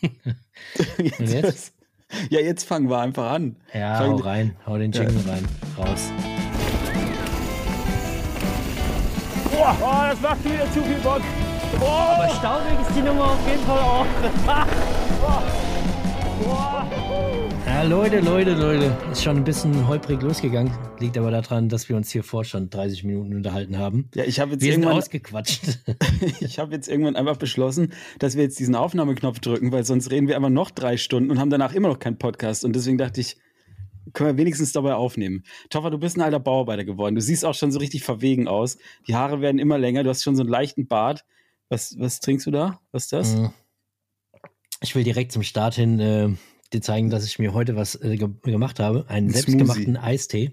jetzt? Jetzt? Ja, jetzt fangen wir einfach an. Ja, Fang hau rein, hau den Jingle ja. rein, raus. Boah, oh, das macht wieder zu viel Bock. Oh. Aber staubig ist die Nummer auf jeden Fall auch. Ja, Leute, Leute, Leute. Ist schon ein bisschen holprig losgegangen. Liegt aber daran, dass wir uns hier vor schon 30 Minuten unterhalten haben. Ja, ich habe jetzt wir irgendwann sind ausgequatscht. ich habe jetzt irgendwann einfach beschlossen, dass wir jetzt diesen Aufnahmeknopf drücken, weil sonst reden wir einfach noch drei Stunden und haben danach immer noch keinen Podcast. Und deswegen dachte ich, können wir wenigstens dabei aufnehmen. Toffer, du bist ein alter Bauarbeiter geworden. Du siehst auch schon so richtig verwegen aus. Die Haare werden immer länger. Du hast schon so einen leichten Bart. Was, was trinkst du da? Was ist das? Mhm. Ich will direkt zum Start hin äh, dir zeigen, dass ich mir heute was äh, ge gemacht habe. Einen ein selbstgemachten Eistee.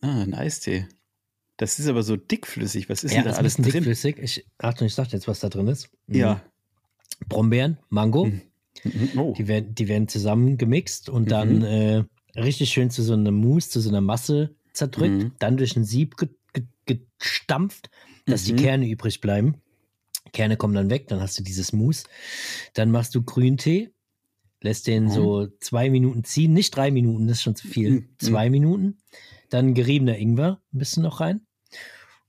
Ah, ein Eistee. Das ist aber so dickflüssig. Was ist ja, denn da alles drin? dickflüssig. Ich, Achtung, ich sag jetzt, was da drin ist. Mhm. Ja. Brombeeren, Mango. Mhm. Oh. Die, werden, die werden zusammen gemixt und dann mhm. äh, richtig schön zu so einer Mousse, zu so einer Masse zerdrückt, mhm. dann durch ein Sieb ge ge gestampft, dass die mhm. Kerne übrig bleiben. Kerne kommen dann weg, dann hast du dieses Mousse. Dann machst du Grüntee, lässt den mhm. so zwei Minuten ziehen, nicht drei Minuten, das ist schon zu viel. Mhm. Zwei Minuten. Dann geriebener Ingwer ein bisschen noch rein.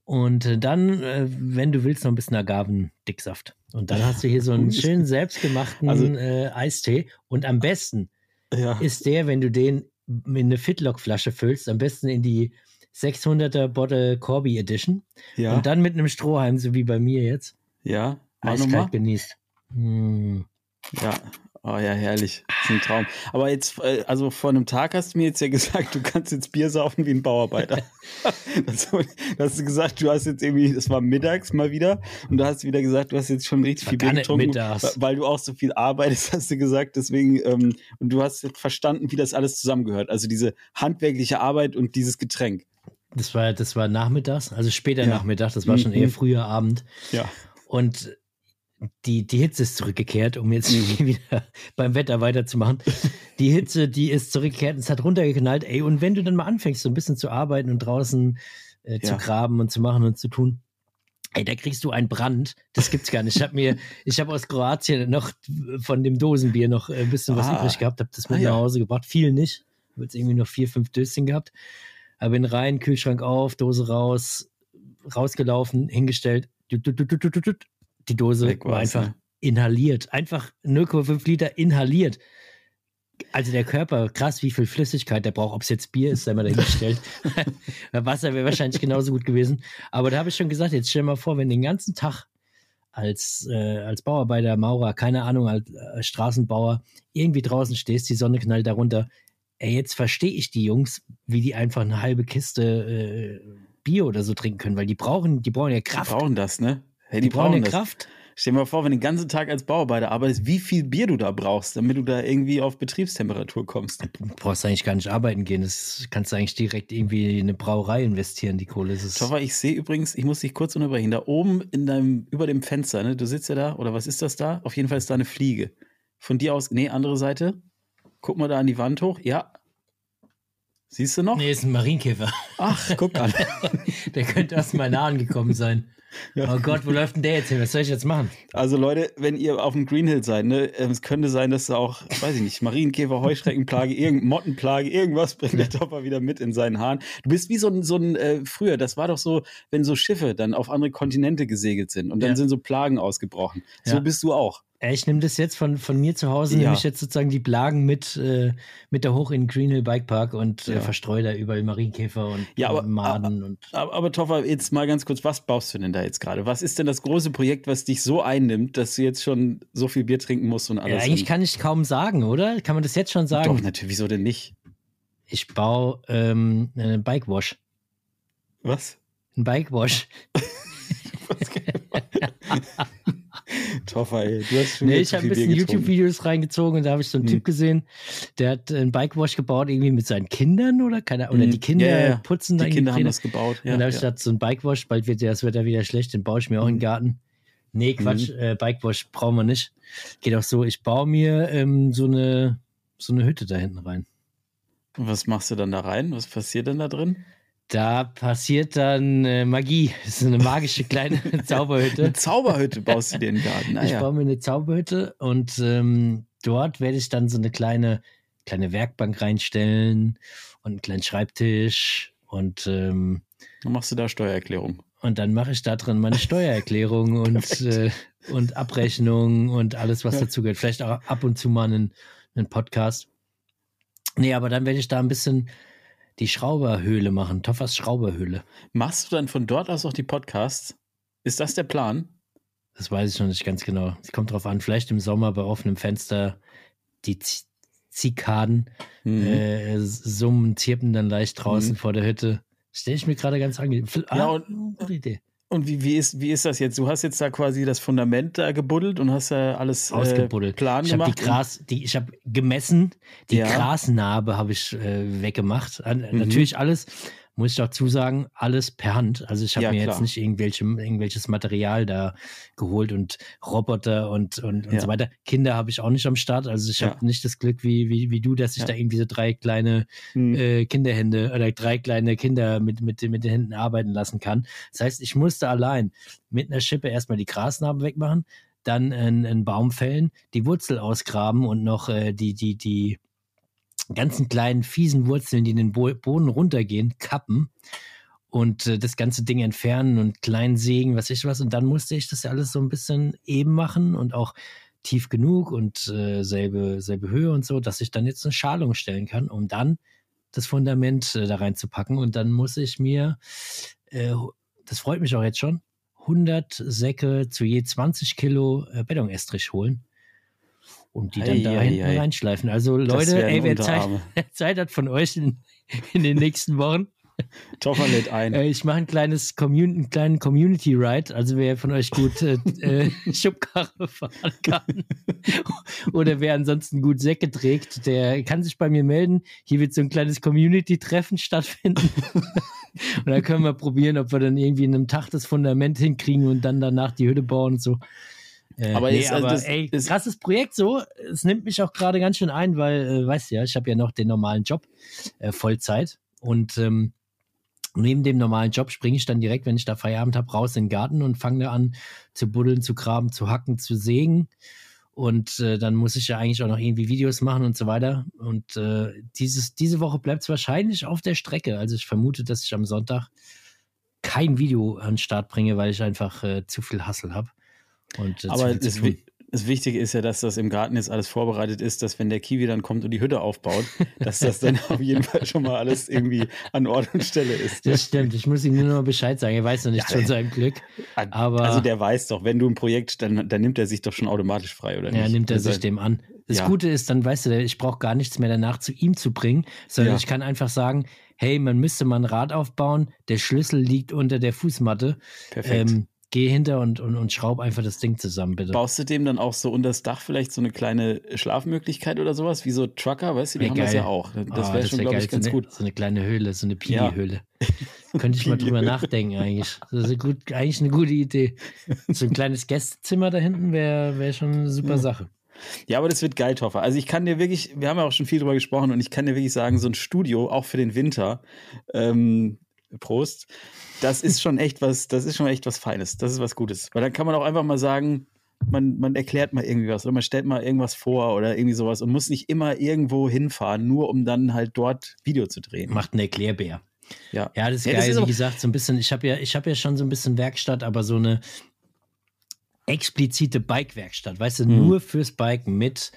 Und äh, dann, äh, wenn du willst, noch ein bisschen Agavendicksaft. Und dann hast du hier so einen schönen selbstgemachten also, äh, Eistee. Und am besten ja. ist der, wenn du den in eine Fitlock-Flasche füllst, am besten in die 600er Bottle Corby Edition. Ja. Und dann mit einem Strohhalm, so wie bei mir jetzt. Ja. Eiskalt genießt. Hm. Ja, Oh ja, herrlich. Das ist ein Traum. Aber jetzt, äh, also vor einem Tag hast du mir jetzt ja gesagt, du kannst jetzt Bier saufen wie ein Bauarbeiter. das, hast du gesagt, du hast jetzt irgendwie, das war mittags mal wieder, und du hast wieder gesagt, du hast jetzt schon richtig viel Bier getrunken, mittags. weil du auch so viel arbeitest, hast du gesagt. Deswegen, ähm, und du hast jetzt verstanden, wie das alles zusammengehört. Also diese handwerkliche Arbeit und dieses Getränk. Das war, das war nachmittags, also später ja. Nachmittag, das war schon mhm. eher früher Abend. Ja. Und die, die Hitze ist zurückgekehrt, um jetzt wieder beim Wetter weiterzumachen. Die Hitze, die ist zurückgekehrt und es hat runtergeknallt. Ey, und wenn du dann mal anfängst, so ein bisschen zu arbeiten und draußen äh, zu ja. graben und zu machen und zu tun, ey, da kriegst du einen Brand. Das gibt's gar nicht. Ich habe mir, ich habe aus Kroatien noch von dem Dosenbier noch ein bisschen was ah. übrig gehabt, habe das mit ah, nach Hause gebracht. Viel nicht. Habe jetzt irgendwie noch vier, fünf Döschen gehabt. Aber bin rein, Kühlschrank auf, Dose raus, rausgelaufen, hingestellt die Dose war einfach inhaliert. Einfach 0,5 Liter inhaliert. Also der Körper, krass, wie viel Flüssigkeit der braucht. Ob es jetzt Bier ist, sei mal dahingestellt. Wasser wäre wahrscheinlich genauso gut gewesen. Aber da habe ich schon gesagt, jetzt stell mal vor, wenn den ganzen Tag als, äh, als Bauarbeiter, Maurer, keine Ahnung, als äh, Straßenbauer irgendwie draußen stehst, die Sonne knallt darunter. Ey, jetzt verstehe ich die Jungs, wie die einfach eine halbe Kiste äh, Bier oder so trinken können, weil die brauchen, die brauchen ja Kraft. Die brauchen das, ne? Hey, die, die brauchen ja Kraft. Stell dir mal vor, wenn du den ganzen Tag als Bauarbeiter arbeitest, wie viel Bier du da brauchst, damit du da irgendwie auf Betriebstemperatur kommst. Du brauchst eigentlich gar nicht arbeiten gehen. Das kannst du eigentlich direkt irgendwie in eine Brauerei investieren, die Kohle. ist Toffer, ich sehe übrigens, ich muss dich kurz unterbrechen, da oben in deinem, über dem Fenster, ne, du sitzt ja da, oder was ist das da? Auf jeden Fall ist da eine Fliege. Von dir aus, nee, andere Seite. Guck mal da an die Wand hoch. Ja, Siehst du noch? Nee, ist ein Marienkäfer. Ach, guck an. der könnte aus meinem Nahen gekommen sein. Ja. Oh Gott, wo läuft denn der jetzt hin? Was soll ich jetzt machen? Also Leute, wenn ihr auf dem Green Hill seid, ne, ähm, es könnte sein, dass da auch, weiß ich nicht, Marienkäfer, Heuschreckenplage, irgend, Mottenplage, irgendwas bringt der Topper wieder mit in seinen Haaren. Du bist wie so ein, so ein äh, früher, das war doch so, wenn so Schiffe dann auf andere Kontinente gesegelt sind und dann ja. sind so Plagen ausgebrochen. So ja. bist du auch. Ich nehme das jetzt von, von mir zu Hause, ja. nehme ich jetzt sozusagen die Plagen mit, äh, mit da hoch in Green Hill Bike Park und äh, ja. verstreue da überall Marienkäfer und, ja, aber, Maden. Und aber, aber Toffer, jetzt mal ganz kurz, was baust du denn da jetzt gerade? Was ist denn das große Projekt, was dich so einnimmt, dass du jetzt schon so viel Bier trinken musst und alles? Ja, eigentlich kann ich kaum sagen, oder? Kann man das jetzt schon sagen? Doch, natürlich, wieso denn nicht? Ich baue ähm, einen Bike Wash. Was? Ein Bike Wash. Toffer, ey. Du hast schon nee, ich habe ein bisschen YouTube-Videos reingezogen und da habe ich so einen hm. Typ gesehen, der hat einen Bikewash gebaut, irgendwie mit seinen Kindern oder keine Oder hm. die Kinder ja, ja. putzen da Die Kinder haben das gebaut. Ja, und da habe ich gedacht, so ein Bikewash, bald wird das Wetter wieder schlecht, den baue ich mir auch hm. in den Garten. Nee, Quatsch, mhm. äh, Bikewash brauchen wir nicht. Geht auch so, ich baue mir ähm, so, eine, so eine Hütte da hinten rein. Was machst du dann da rein? Was passiert denn da drin? Da passiert dann äh, Magie. Das ist eine magische kleine Zauberhütte. eine Zauberhütte baust du dir in den Garten. Ah, ich ja. baue mir eine Zauberhütte und ähm, dort werde ich dann so eine kleine, kleine Werkbank reinstellen und einen kleinen Schreibtisch und ähm, Dann machst du da Steuererklärung. und dann mache ich da drin meine Steuererklärung und, äh, und Abrechnung und alles, was Ja. dazugehört. Vielleicht auch ab und zu mal einen, einen Podcast. Nee, aber dann werde ich da ein bisschen die Schrauberhöhle machen, Toffers Schrauberhöhle. Machst du dann von dort aus auch die Podcasts? Ist das der Plan? Das weiß ich noch nicht ganz genau. Es kommt drauf an, vielleicht im Sommer bei offenem Fenster die Z Zikaden Mhm. äh, summen, zirpen dann leicht draußen Mhm. vor der Hütte. Stelle ich mir gerade ganz angenehm. Ah, Ja, und- gute Idee. Und wie, wie, ist, wie ist das jetzt? Du hast jetzt da quasi das Fundament da gebuddelt und hast da alles Ausgebuddelt. Äh, Plan ich habe gemacht. die Gras, die, ich habe gemessen, die Ja. Grasnarbe habe ich äh, weggemacht. An, Mhm. Natürlich alles, muss ich dazu sagen, alles per Hand. Also ich habe Ja, mir klar. jetzt nicht irgendwelche, irgendwelches Material da geholt und Roboter und, und, und Ja. so weiter. Kinder habe ich auch nicht am Start. Also ich Ja. habe nicht das Glück wie, wie, wie du, dass ich da irgendwie so drei kleine Mhm. äh, Kinderhände oder drei kleine Kinder mit, mit, mit den Händen arbeiten lassen kann. Das heißt, ich musste allein mit einer Schippe erstmal die Grasnarben wegmachen, dann einen, einen Baum fällen, die Wurzel ausgraben und noch äh, die, die, die ganzen kleinen fiesen Wurzeln, die in den Bo Boden runtergehen, kappen und äh, das ganze Ding entfernen und klein sägen, was ich was. Und dann musste ich das ja alles so ein bisschen eben machen und auch tief genug und äh, selbe, selbe Höhe und so, dass ich dann jetzt eine Schalung stellen kann, um dann das Fundament äh, da reinzupacken. Und dann muss ich mir, äh, das freut mich auch jetzt schon, 100 Säcke zu je 20 Kilo äh, Bettonestrich holen und die dann da Ei, ei, hinten ei. reinschleifen. Also Leute, ey, wer Zeit. Zeit hat von euch in, in den nächsten Wochen, Toffer lädt ein. äh, ich mache ein kleines Commun einen kleinen Community Ride. Also wer von euch gut äh, äh, Schubkarre fahren kann oder wer ansonsten gut Säcke trägt, der kann sich bei mir melden. Hier wird so ein kleines Community-Treffen stattfinden. und dann können wir probieren, ob wir dann irgendwie in einem Tag das Fundament hinkriegen und dann danach die Hütte bauen und so. Äh, Aber nee, ist- also aber das ey, ist- krasses Projekt so. Es nimmt mich auch gerade ganz schön ein, weil, äh, weißt du ja, ich habe ja noch den normalen Job, äh, Vollzeit. Und ähm, neben dem normalen Job springe ich dann direkt, wenn ich da Feierabend habe, raus in den Garten und fange da an zu buddeln, zu graben, zu hacken, zu sägen. Und äh, dann muss ich ja eigentlich auch noch irgendwie Videos machen und so weiter. Und äh, dieses, diese Woche bleibt es wahrscheinlich auf der Strecke. Also ich vermute, dass ich am Sonntag kein Video an den Start bringe, weil ich einfach äh, zu viel Hassel habe. Und, Aber das, das Wichtige ist ja, dass das im Garten jetzt alles vorbereitet ist, dass wenn der Kiwi dann kommt und die Hütte aufbaut, dass das dann auf jeden Fall schon mal alles irgendwie an Ort und Stelle ist. Das stimmt, ich muss ihm nur noch Bescheid sagen. Er weiß noch nichts Ja, von seinem Glück. aber- also der weiß doch, wenn du ein Projekt, dann, dann nimmt er sich doch schon automatisch frei, oder nicht? Ja, nimmt er Also, sich dem an. Das Ja. Gute ist, dann weißt du, ich brauche gar nichts mehr danach zu ihm zu bringen, sondern Ja. ich kann einfach sagen, hey, man müsste mal ein Rad aufbauen, der Schlüssel liegt unter der Fußmatte. Perfekt. Ähm, geh hinter und, und, und schraub einfach das Ding zusammen, bitte. Baust du dem dann auch so unter das Dach vielleicht so eine kleine Schlafmöglichkeit oder sowas, wie so Trucker, weißt du, die Wär haben das geil. ja auch. Das Ah, wäre schon, wär glaube ich, ganz so eine, gut. So eine kleine Höhle, so eine Ja. Pili-Höhle. Könnte ich mal drüber nachdenken eigentlich. Das ist gut, eigentlich eine gute Idee. So ein kleines Gästezimmer da hinten wäre wär schon eine super Ja. Sache. Ja, aber das wird geil, Toffer. Also ich kann dir wirklich, wir haben ja auch schon viel drüber gesprochen und ich kann dir wirklich sagen, so ein Studio, auch für den Winter, ähm, Prost, das ist schon echt was, das ist schon echt was Feines. Das ist was Gutes. Weil dann kann man auch einfach mal sagen, man, man erklärt mal irgendwie was oder man stellt mal irgendwas vor oder irgendwie sowas und muss nicht immer irgendwo hinfahren, nur um dann halt dort Video zu drehen. Macht einen Erklärbär. Ja. Ja, das ist Ja, das geil. ist Wie gesagt, so ein bisschen, ich habe ja, ich habe ja schon so ein bisschen Werkstatt, aber so eine explizite Bike-Werkstatt, weißt du, Mhm. nur fürs Bike mit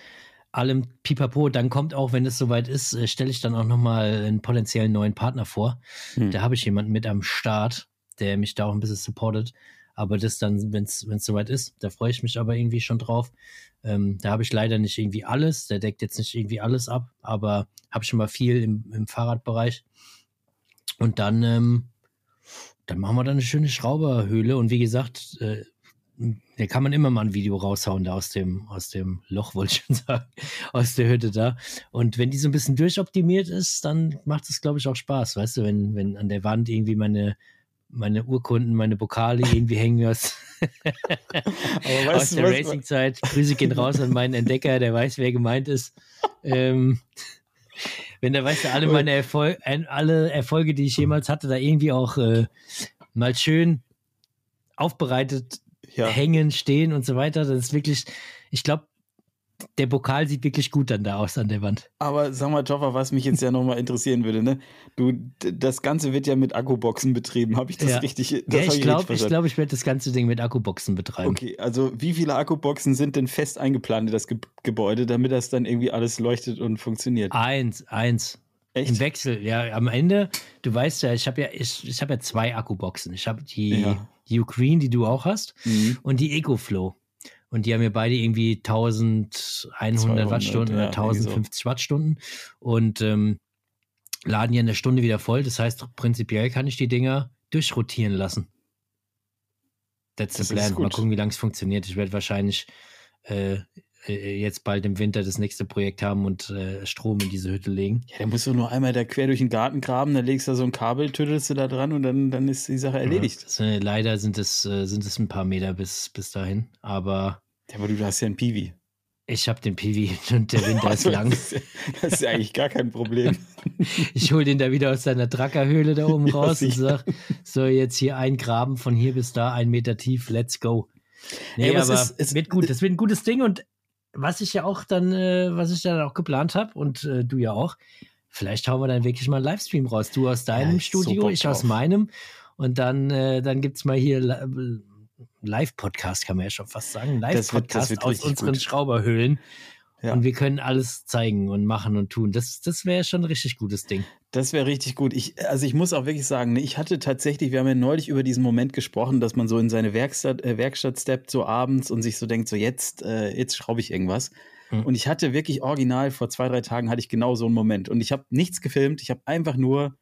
allem Pipapo. Dann kommt auch, wenn es soweit ist, äh, stelle ich dann auch nochmal einen potenziellen neuen Partner vor. Hm. Da habe ich jemanden mit am Start, der mich da auch ein bisschen supportet. Aber das dann, wenn es soweit ist, da freue ich mich aber irgendwie schon drauf. Ähm, da habe ich leider nicht irgendwie alles. Der deckt jetzt nicht irgendwie alles ab, aber habe schon mal viel im, im Fahrradbereich. Und dann, ähm, dann machen wir da eine schöne Schrauberhöhle. Und wie gesagt, äh, da kann man immer mal ein Video raushauen, da aus dem, aus dem Loch, wollte ich schon sagen, aus der Hütte da. Und wenn die so ein bisschen durchoptimiert ist, dann macht es, glaube ich, auch Spaß, weißt du, wenn, wenn an der Wand irgendwie meine, meine Urkunden, meine Pokale irgendwie hängen Aber aus der was, Racing-Zeit. Grüße gehen raus an meinen Entdecker, der weiß, wer gemeint ist. Ähm, wenn der weißt du, alle meine Erfol ein- alle Erfolge, die ich jemals hatte, da irgendwie auch äh, mal schön aufbereitet ja. hängen, stehen und so weiter. Das ist wirklich, ich glaube, der Pokal sieht wirklich gut dann da aus an der Wand. Aber sag mal, Toffer, was mich jetzt ja nochmal interessieren würde, ne? Du, das Ganze wird ja mit Akkuboxen betrieben. Habe ich das Ja. richtig? Das ja, ich glaube, ich, verstanden. glaub, ich werde das ganze Ding mit Akkuboxen betreiben. Okay, also wie viele Akkuboxen sind denn fest eingeplant in das Ge Gebäude, damit das dann irgendwie alles leuchtet und funktioniert? Eins, eins. Im Echt? Wechsel, ja, am Ende, du weißt ja, ich habe ja, ich, ich habe ja zwei Akkuboxen. Ich habe die Ja. Ukraine, die du auch hast, Mhm. und die EcoFlow. Und die haben mir beide irgendwie 1100 200, Wattstunden ja, oder 1050 Wattstunden und ähm, laden ja in der Stunde wieder voll. Das heißt, prinzipiell kann ich die Dinger durchrotieren lassen. That's Das the ist plan. Mal gucken, wie lange es funktioniert. Ich werde wahrscheinlich äh, äh, jetzt bald im Winter das nächste Projekt haben und äh, Strom in diese Hütte legen. Ja, dann musst du nur einmal da quer durch den Garten graben, dann legst du da so ein Kabel, tüttelst du da dran und dann, dann ist die Sache erledigt. Ja, das, äh, leider sind es, äh, sind es ein paar Meter bis, bis dahin. Aber Ja, aber du hast ja einen Piwi. ich habe den Piwi und der Winter ist Also, lang. Das ist, ja, das ist ja eigentlich gar kein Problem. Ich hole den da wieder aus seiner Drackerhöhle da oben Ja, raus und sicher. sag, so jetzt hier ein Graben von hier bis da, ein Meter tief, let's go. Nee, Ey, aber es aber ist- es- wird gut, das wird ein gutes Ding und was ich ja auch dann, äh, was ich dann auch geplant habe und äh, du ja auch, vielleicht hauen wir dann wirklich mal einen Livestream raus. Du aus deinem Ja, ich Studio, ich aus meinem und dann, äh, dann gibt's mal hier li- Live-Podcast, kann man ja schon fast sagen. Live-Podcast aus unseren gut. Schrauberhöhlen. Ja. Und wir können alles zeigen und machen und tun. Das, das wäre schon ein richtig gutes Ding. Das wäre richtig gut. Ich, also ich muss auch wirklich sagen, ne, ich hatte tatsächlich, wir haben ja neulich über diesen Moment gesprochen, dass man so in seine Werkstatt, äh, Werkstatt steppt, so abends und sich so denkt, so jetzt, äh, jetzt schraube ich irgendwas. Mhm. Und ich hatte wirklich original, vor zwei, drei Tagen hatte ich genau so einen Moment. Und ich habe nichts gefilmt, ich habe einfach nur,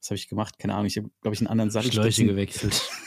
was habe ich gemacht? Keine Ahnung, ich habe, glaube ich, einen anderen Schläuche Sattelstützen. gewechselt.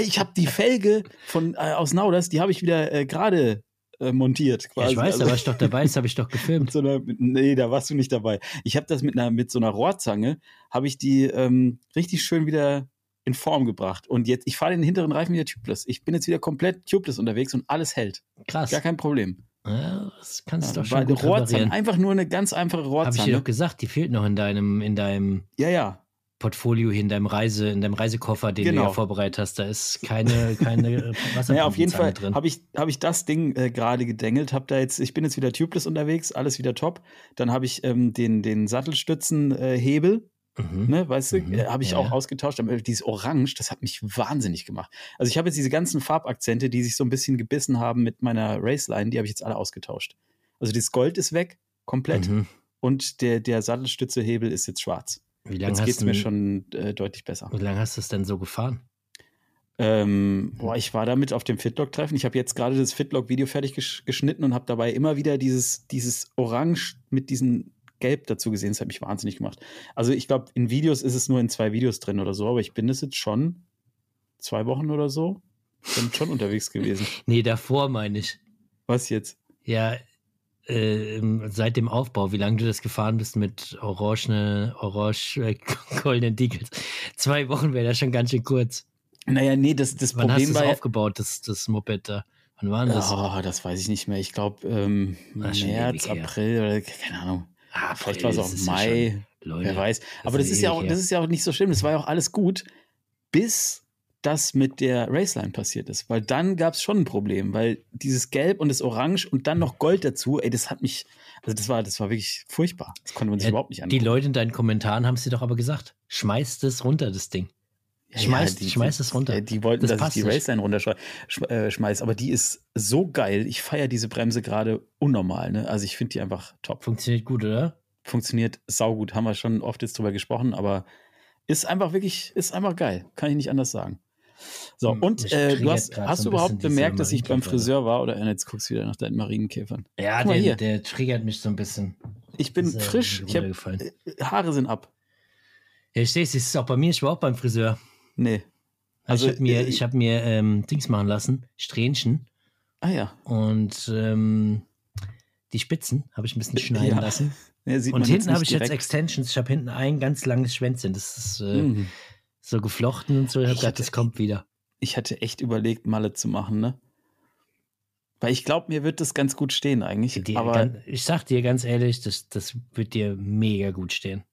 Ich habe die Felge von, äh, aus Nauders, die habe ich wieder äh, gerade äh, montiert. Ja, Quasi. ich weiß, da Also- war ich doch dabei, das habe ich doch gefilmt. so einer, nee, da warst du nicht dabei. Ich habe das mit einer, mit so einer Rohrzange, habe ich die ähm, richtig schön wieder in Form gebracht. Und jetzt, ich fahre den hinteren Reifen wieder tubeless. Ich bin jetzt wieder komplett tubeless unterwegs und alles hält. Krass. Gar kein Problem. Ja, das kannst du Ja, doch schon gut Rohrzange, reparieren. einfach nur eine ganz einfache Habe ich dir Rohrzange. doch gesagt, die fehlt noch in deinem, in deinem Ja, ja. Portfolio, hier in deinem Reise, in deinem Reisekoffer, den du Genau. ja vorbereitet hast. Da ist keine, keine Wasser Naja, auf jeden Fall drin. habe ich, hab ich das Ding äh, gerade gedengelt. Hab da jetzt, ich bin jetzt wieder tubeless unterwegs, alles wieder top. Dann habe ich ähm, den, den Sattelstützenhebel, äh, Mhm. ne, weißt du, Mhm, äh, habe ich ja, auch ausgetauscht. Aber dieses Orange, das hat mich wahnsinnig gemacht. Also ich habe jetzt diese ganzen Farbakzente, die sich so ein bisschen gebissen haben mit meiner Raceline, die habe ich jetzt alle ausgetauscht. Also das Gold ist weg, komplett. Mhm. Und der, der Sattelstützehebel ist jetzt schwarz. Wie lange Jetzt geht es mir schon äh, deutlich besser. wie lang hast du es denn so gefahren? Ähm, boah, ich war damit auf dem Fitlock-Treffen. Ich habe jetzt gerade das Fitlock-Video fertig gesch geschnitten und habe dabei immer wieder dieses, dieses Orange mit diesem Gelb dazu gesehen. Das hat mich wahnsinnig gemacht. Also ich glaube, in Videos ist es nur in zwei Videos drin oder so, aber ich bin das jetzt schon zwei Wochen oder so bin schon unterwegs gewesen. Nee, davor meine ich. Was jetzt? Ja, äh, seit dem Aufbau, wie lange du das gefahren bist mit orange, orange äh, goldenen Deagles. Zwei Wochen wäre das schon ganz schön kurz. Naja, nee, das, das Wann hast Problem es war aufgebaut, das, das Moped da? Wann war das? Oh, das weiß ich nicht mehr. Ich glaube, ähm, Ah, März. April oder keine Ahnung. Ah, Vielleicht war es das auch ist ja Mai. schon- Leute, Wer weiß. Aber ist das ist ja auch, her. das ist ja auch nicht so schlimm. Das war ja auch alles gut, bis das mit der Raceline passiert ist. Weil dann gab es schon ein Problem, weil dieses Gelb und das Orange und dann noch Gold dazu, ey, das hat mich, also das war, das war wirklich furchtbar. Das konnte man sich Ja, überhaupt nicht Die angucken. Leute in deinen Kommentaren haben es dir doch aber gesagt. Schmeiß das runter, das Ding. schmeiß- schmeiß es runter. äh, Die wollten, Das dass ich die nicht. Raceline runterschmeiß, aber die ist so geil. Ich feiere diese Bremse gerade unnormal. Ne? Also ich finde die einfach top. Funktioniert gut, oder? Funktioniert saugut. Haben wir schon oft jetzt drüber gesprochen, aber ist einfach wirklich, ist einfach geil. Kann ich nicht anders sagen. So, Hm, und äh, du hast, hast du überhaupt bemerkt, dass ich beim. Friseur war? Oder äh, jetzt guckst du wieder nach deinen Marienkäfern. Ja, der, hier. der triggert mich so ein bisschen. Ich bin Ist, äh, frisch. Ich hab, äh, Haare sind ab. Ja, ich sehe es, ist auch bei mir, ich war auch beim Friseur. Nee. Also, Also, ich habe mir, ich hab mir ähm, Dings machen lassen, Strähnchen. Ah ja. Und ähm, die Spitzen habe ich ein bisschen schneiden Ja. lassen. ja Und hinten habe ich jetzt direkt. Extensions. Ich habe hinten ein ganz langes Schwänzchen. Das ist äh, Mhm. So geflochten und so. Ich habe gedacht, hatte- das kommt wieder. Ich hatte echt überlegt, Malle zu machen, ne? Weil ich glaube, mir wird das ganz gut stehen eigentlich. Die, aber gan- ich sag dir ganz ehrlich, das, das wird dir mega gut stehen.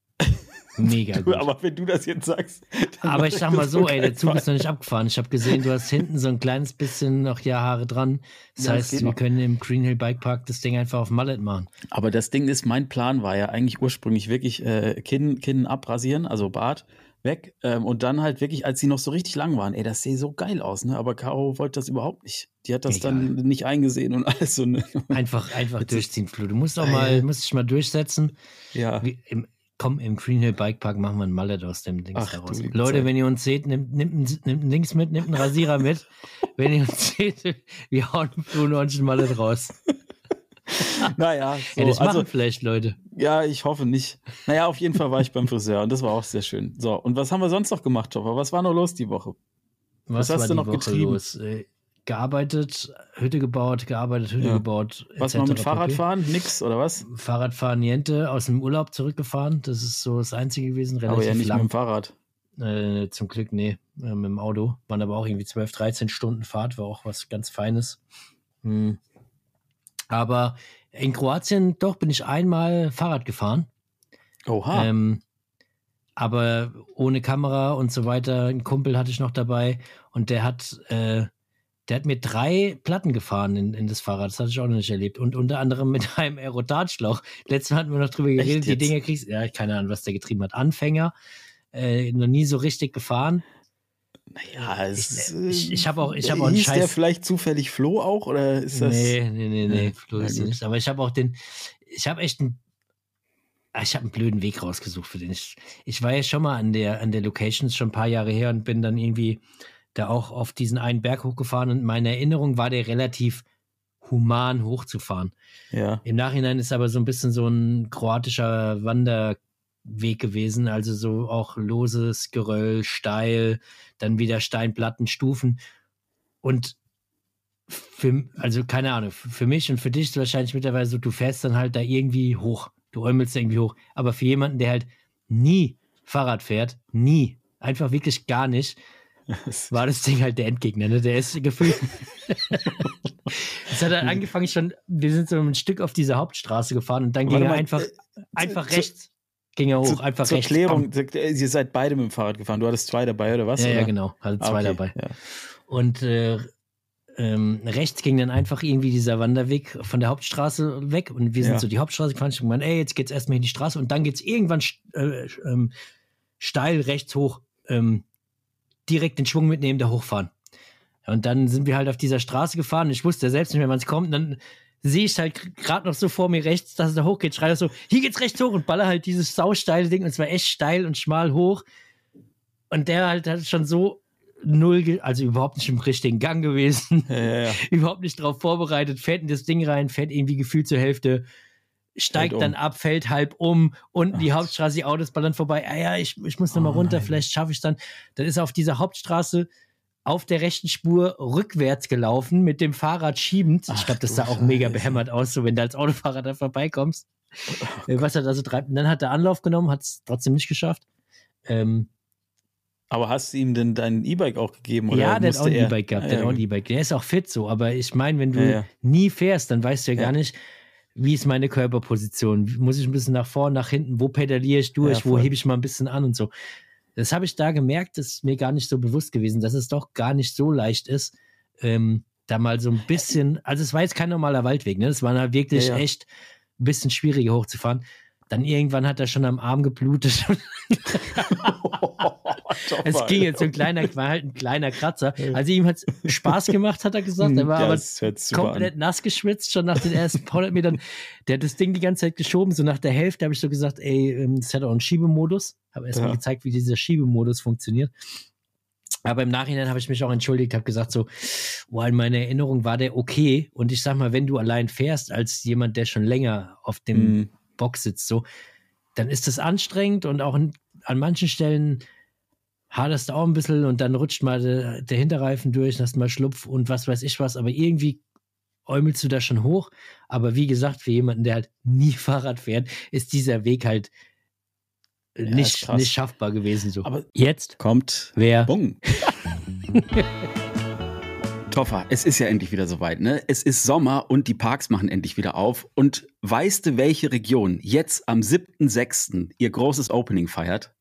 Mega gut. aber wenn du das jetzt sagst. Aber ich sag mal so, ey, der Zug ist noch nicht abgefahren. Ich habe gesehen, du hast hinten so ein kleines bisschen noch ja Haare dran. Das Ja, das heißt, geht wir noch. können im Green Hill Bike Park das Ding einfach auf Mallet machen. Aber das Ding ist, mein Plan war ja eigentlich ursprünglich wirklich äh, Kinn, Kinn abrasieren, also Bart weg. Ähm, und dann halt wirklich, als sie noch so richtig lang waren, ey, das sieht so geil aus, ne? Aber Caro wollte das überhaupt nicht. Die hat das Egal. dann nicht eingesehen und alles so. Ne? Einfach, einfach durchziehen, Flo. Du musst auch mal, musst dich mal durchsetzen. Ja. Wie, im, komm, im Green Hill Bike Park machen wir ein Mallet aus dem Dings Ach, heraus. Leute, Zeit. wenn ihr uns seht, nimmt, nimmt, ein- nimmt ein Dings mit, nimmt einen Rasierer mit. wenn ihr uns seht, wir hauen Flo und ein Mallet raus. Naja, so, ja, das also, vielleicht Leute. ja, ich hoffe nicht. Naja, auf jeden Fall war ich beim Friseur und das war auch sehr schön. So, und was haben wir sonst noch gemacht, Topper? Was war noch los die Woche? Was, Was hast war du noch Woche getrieben? los? Äh, gearbeitet, Hütte gebaut, gearbeitet, Hütte Ja. gebaut. Was mal mit. Fahrradfahren? Nix, oder was? Fahrradfahren Niente, aus dem Urlaub zurückgefahren. Das ist so das Einzige gewesen, relativ Aber ja nicht mit lang. dem Fahrrad. Äh, zum Glück, nee, äh, mit dem Auto. Waren aber auch irgendwie 12, 13 Stunden Fahrt, war auch was ganz Feines. Hm. Aber in Kroatien, doch, bin ich einmal Fahrrad gefahren. Oha. Ähm, aber ohne Kamera und so weiter. Ein Kumpel hatte ich noch dabei und der hat, äh, der hat mir drei Platten gefahren in, in das Fahrrad. Das hatte ich auch noch nicht erlebt. Und unter anderem mit einem Aerotatschlauch. Letztes Mal hatten wir noch drüber geredet. Die? Dinge kriegst ja, keine Ahnung, was der getrieben hat. Anfänger, äh, noch nie so richtig gefahren. Naja, es ich- ist, ich- ich hab auch- ich hab auch einen Hieß der Scheiß- vielleicht zufällig Flo auch? Oder ist das. Nee, nee, nee, nee, Flo ist nicht. Aber ich habe auch den, ich habe echt einen, ah, ich habe einen blöden Weg rausgesucht für den. Ich, ich war ja schon mal an der, an der Location, schon ein paar Jahre her und bin dann irgendwie da auch auf diesen einen Berg hochgefahren und meine Erinnerung war der relativ human hochzufahren. Ja. Im Nachhinein ist aber so ein bisschen so ein kroatischer Wanderweg gewesen, also so auch loses Geröll, steil, dann wieder Steinplatten, Stufen. Und für, also keine Ahnung, für mich und für dich ist wahrscheinlich mittlerweile so, du fährst dann halt da irgendwie hoch, du äumelst da irgendwie hoch, aber für jemanden, der halt nie Fahrrad fährt, nie, einfach wirklich gar nicht, war das Ding halt der Endgegner, ne? Der ist gefühlt. Es hat dann angefangen schon, wir sind so ein Stück auf diese Hauptstraße gefahren und dann ging Warte er mal, einfach, äh, einfach zu- rechts, ging er hoch, Zu- einfach Zur rechts. Klärung, bam. ihr seid beide mit dem Fahrrad gefahren. Du hattest zwei dabei, oder was? Ja, ja, oder? genau, hatte Ah, zwei okay, dabei. Ja. Und äh, ähm, rechts ging dann einfach irgendwie dieser Wanderweg von der Hauptstraße weg und wir sind Ja. so die Hauptstraße gefahren. Ich gemeint, ey, jetzt geht's erstmal in die Straße und dann geht's irgendwann äh, ähm, steil rechts hoch, ähm, direkt den Schwung mitnehmen, da hochfahren. Und dann sind wir halt auf dieser Straße gefahren. Ich wusste ja selbst nicht mehr, wann es kommt. Und dann sehe ich halt gerade noch so vor mir rechts, dass es da hochgeht. Schreie so, hier geht's rechts hoch und baller halt dieses sausteile Ding. Und zwar echt steil und schmal hoch. Und der halt hat schon so null, also überhaupt nicht im richtigen Gang gewesen. Ja, ja, ja. überhaupt nicht drauf vorbereitet, fährt in das Ding rein, fährt irgendwie gefühlt zur Hälfte, steigt um. dann ab, fällt halb um, unten die. Hauptstraße, die Autos ballern vorbei, ah ja, ich, ich muss noch mal Oh runter, nein. vielleicht schaffe ich dann. Dann ist er auf dieser Hauptstraße auf der rechten Spur rückwärts gelaufen, mit dem Fahrrad schiebend. ich Ach glaube, das sah auch mega Scheiße. behämmert aus, so wenn du als Autofahrer da vorbeikommst. Äh, was er da so treibt. Und dann hat er Anlauf genommen, hat es trotzdem nicht geschafft. Ähm, Aber hast du ihm denn dein E-Bike auch gegeben? Oder ja, der hat auch ein E-Bike gehabt, Ah, der ja, auch ein E-Bike. Der ist auch fit so, aber ich meine, wenn du Ja, ja. nie fährst, dann weißt du ja, gar nicht, wie ist meine Körperposition? Muss ich ein bisschen nach vorne, nach hinten? Wo pedaliere ich durch? Wo hebe ich mal ein bisschen an und so? Das habe ich da gemerkt, das ist mir gar nicht so bewusst gewesen, dass es doch gar nicht so leicht ist, ähm, da mal so ein bisschen, also es war jetzt kein normaler Waldweg, ne? Das war halt wirklich Ja, ja. echt ein bisschen schwieriger hochzufahren. Dann irgendwann hat er schon am Arm geblutet. Es ging jetzt so ein kleiner, war halt ein kleiner Kratzer. Also ihm hat es Spaß gemacht, hat er gesagt. Er war ja, aber komplett an. nass geschwitzt, schon nach den ersten paar hundert Metern. Der hat das Ding die ganze Zeit geschoben. So nach der Hälfte habe ich so gesagt, ey, ähm, das hat auch einen Schiebemodus. Habe erst mal Ja. gezeigt, wie dieser Schiebemodus funktioniert. Aber im Nachhinein habe ich mich auch entschuldigt, habe gesagt so, boah, in meiner Erinnerung war der okay. Und ich sag mal, wenn du allein fährst, als jemand, der schon länger auf dem Mhm. Box sitzt, so, dann ist das anstrengend und auch an, an manchen Stellen haderst du auch ein bisschen und dann rutscht mal der, der Hinterreifen durch, hast mal Schlupf und was weiß ich was, aber irgendwie äumelst du da schon hoch. Aber wie gesagt, für jemanden, der halt nie Fahrrad fährt, ist dieser Weg halt Ja, nicht, nicht schaffbar gewesen. So. Aber jetzt kommt wer Bung. Toffer, es ist ja endlich wieder soweit, ne? Es ist Sommer und die Parks machen endlich wieder auf. Und weißt du, welche Region jetzt am 7.6. ihr großes Opening feiert?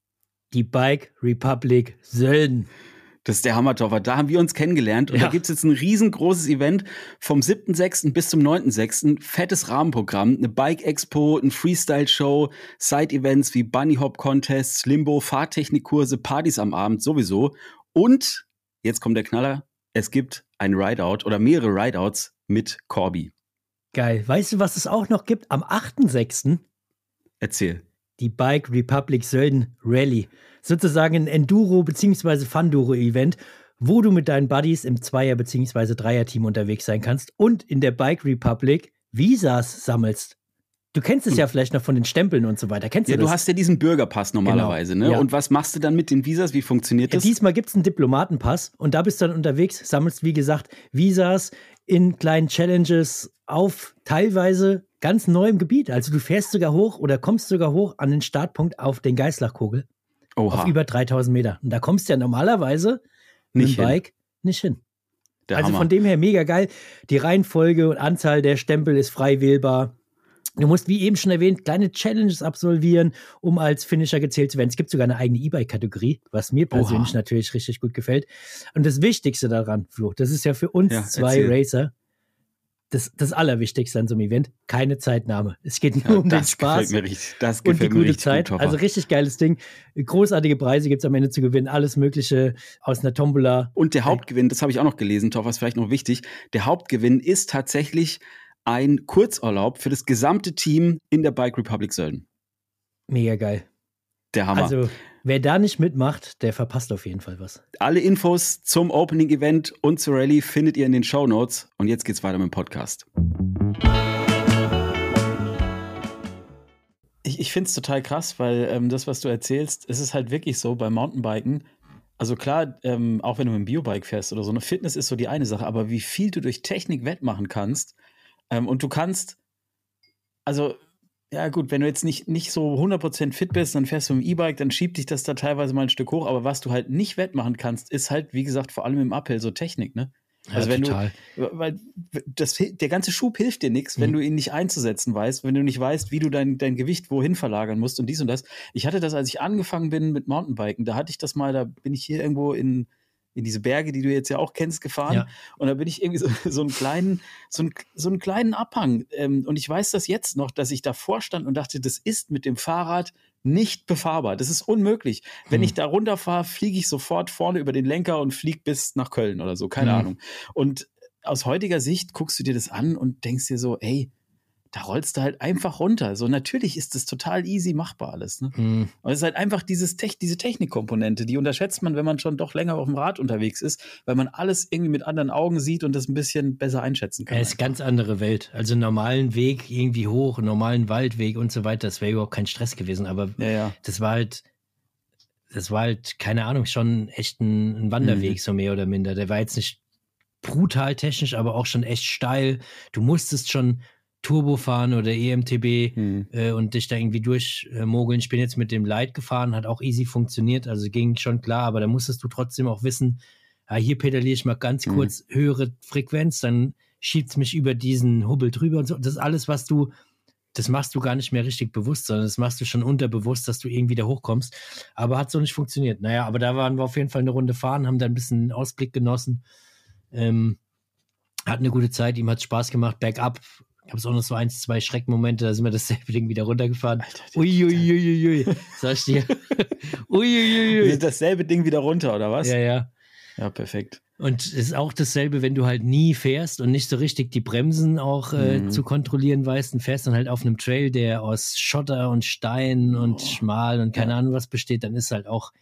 Die Bike Republic Sölden. Das ist der Hammertoffer. Da haben wir uns kennengelernt und Ja. da gibt's jetzt ein riesengroßes Event vom 7.6. bis zum 9.6. Fettes Rahmenprogramm, eine Bike-Expo, ein Freestyle-Show, Side-Events wie Bunny Hop Contests, Limbo, Fahrtechnikkurse, Partys am Abend sowieso. Und jetzt kommt der Knaller, es gibt ein Rideout oder mehrere Rideouts mit Corby. Geil. Weißt du, was es auch noch gibt? Am 8.6. Erzähl. die Bike Republic Sölden Rally. Sozusagen ein Enduro- bzw. Funduro-Event, wo du mit deinen Buddies im Zweier- bzw. Dreier-Team unterwegs sein kannst und in der Bike Republic Visas sammelst. Du kennst es ja vielleicht noch von den Stempeln und so weiter. Kennst Ja, du du das? hast ja diesen Bürgerpass normalerweise, ne? Ja. Und was machst du dann mit den Visas? Wie funktioniert Ja, das? diesmal gibt es einen Diplomatenpass und da bist du dann unterwegs, sammelst, wie gesagt, Visas in kleinen Challenges auf teilweise ganz neuem Gebiet. Also du fährst sogar hoch oder kommst sogar hoch an den Startpunkt auf den Geißlachkogel Oha, auf über 3000 Meter. Und da kommst du ja normalerweise mit Nicht dem hin. Bike nicht hin. der also Hammer. von dem her mega geil. Die Reihenfolge und Anzahl der Stempel ist frei wählbar. Du musst, wie eben schon erwähnt, kleine Challenges absolvieren, um als Finisher gezählt zu werden. Es gibt sogar eine eigene E-Bike-Kategorie, was mir persönlich Oha. natürlich richtig gut gefällt. Und das Wichtigste daran, Flo, das ist ja für uns Ja, zwei erzähl. Racer das, das Allerwichtigste an so einem Event, keine Zeitnahme. Es geht nur ja, um den das Spaß mir richtig. Das und die gute Zeit. gut, also richtig geiles Ding. Großartige Preise gibt es am Ende zu gewinnen. Alles Mögliche aus einer Tombola. Und der Hauptgewinn, das habe ich auch noch gelesen, Toffer, ist vielleicht noch wichtig. Der Hauptgewinn ist tatsächlich ein Kurzurlaub für das gesamte Team in der Bike Republic Sölden. Mega geil. Der Hammer. Also, wer da nicht mitmacht, der verpasst auf jeden Fall was. Alle Infos zum Opening Event und zur Rallye findet ihr in den Show Notes. Und jetzt geht's weiter mit dem Podcast. Ich, ich finde es total krass, weil ähm, das, was du erzählst, es ist halt wirklich so beim Mountainbiken. Also klar, ähm, auch wenn du mit dem Biobike fährst oder so, eine Fitness ist so die eine Sache, aber wie viel du durch Technik wettmachen kannst ähm, und du kannst, also ja gut, wenn du jetzt nicht, nicht so 100% fit bist, dann fährst du im E-Bike, dann schiebt dich das da teilweise mal ein Stück hoch, aber was du halt nicht wettmachen kannst, ist halt, wie gesagt, vor allem im Uphill so Technik, ne? Also wenn total. du, weil das, der ganze Schub hilft dir nichts, wenn Mhm. du ihn nicht einzusetzen weißt, wenn du nicht weißt, wie du dein, dein Gewicht wohin verlagern musst und dies und das. Ich hatte das, als ich angefangen bin mit Mountainbiken, da hatte ich das mal, da bin ich hier irgendwo in, in diese Berge, die du jetzt ja auch kennst, gefahren. Ja. Und da bin ich irgendwie so, so einen kleinen, so einen, so einen kleinen Abhang. Ähm, und ich weiß das jetzt noch, dass ich davor stand und dachte, das ist mit dem Fahrrad nicht befahrbar. Das ist unmöglich. Wenn Hm. ich da runterfahre, fliege ich sofort vorne über den Lenker und fliege bis nach Köln oder so. Keine Hm. Ahnung. Und aus heutiger Sicht guckst du dir das an und denkst dir so, ey, da rollst du halt einfach runter. So natürlich ist das total easy machbar alles. Ne? Mhm. Und es ist halt einfach dieses Tech, diese Technikkomponente, die unterschätzt man, wenn man schon doch länger auf dem Rad unterwegs ist, weil man alles irgendwie mit anderen Augen sieht und das ein bisschen besser einschätzen kann. Es ist ganz andere Welt. Also einen normalen Weg irgendwie hoch, einen normalen Waldweg und so weiter, das wäre überhaupt kein Stress gewesen. Aber ja, ja. das war halt, das war halt, keine Ahnung, schon echt ein, ein Wanderweg, Mhm. so mehr oder minder. Der war jetzt nicht brutal technisch, aber auch schon echt steil. Du musstest schon Turbo fahren oder EMTB Hm. äh, und dich da irgendwie durchmogeln. Ich bin jetzt mit dem Light gefahren, hat auch easy funktioniert, also ging schon klar, aber da musstest du trotzdem auch wissen, ja, hier pedaliere ich mal ganz Mhm. kurz höhere Frequenz, dann schiebt es mich über diesen Hubbel drüber und so. Das ist alles, was du, das machst du gar nicht mehr richtig bewusst, sondern das machst du schon unterbewusst, dass du irgendwie da hochkommst. Aber hat so nicht funktioniert. Naja, aber da waren wir auf jeden Fall eine Runde fahren, haben da ein bisschen Ausblick genossen. Ähm, hatten eine gute Zeit, ihm hat Spaß gemacht, bergab. Gab es auch noch so ein, zwei Schreckmomente, da sind wir dasselbe Ding wieder runtergefahren. Uiuiuiui, sag ich dir. Uiuiui. Dasselbe Ding wieder runter, oder was? Ja, ja. Ja, perfekt. Und es ist auch dasselbe, wenn du halt nie fährst und nicht so richtig die Bremsen auch äh, Mhm. zu kontrollieren weißt und fährst dann halt auf einem Trail, der aus Schotter und Stein und Oh. schmal und keine Ja. Ahnung was besteht, dann ist halt auch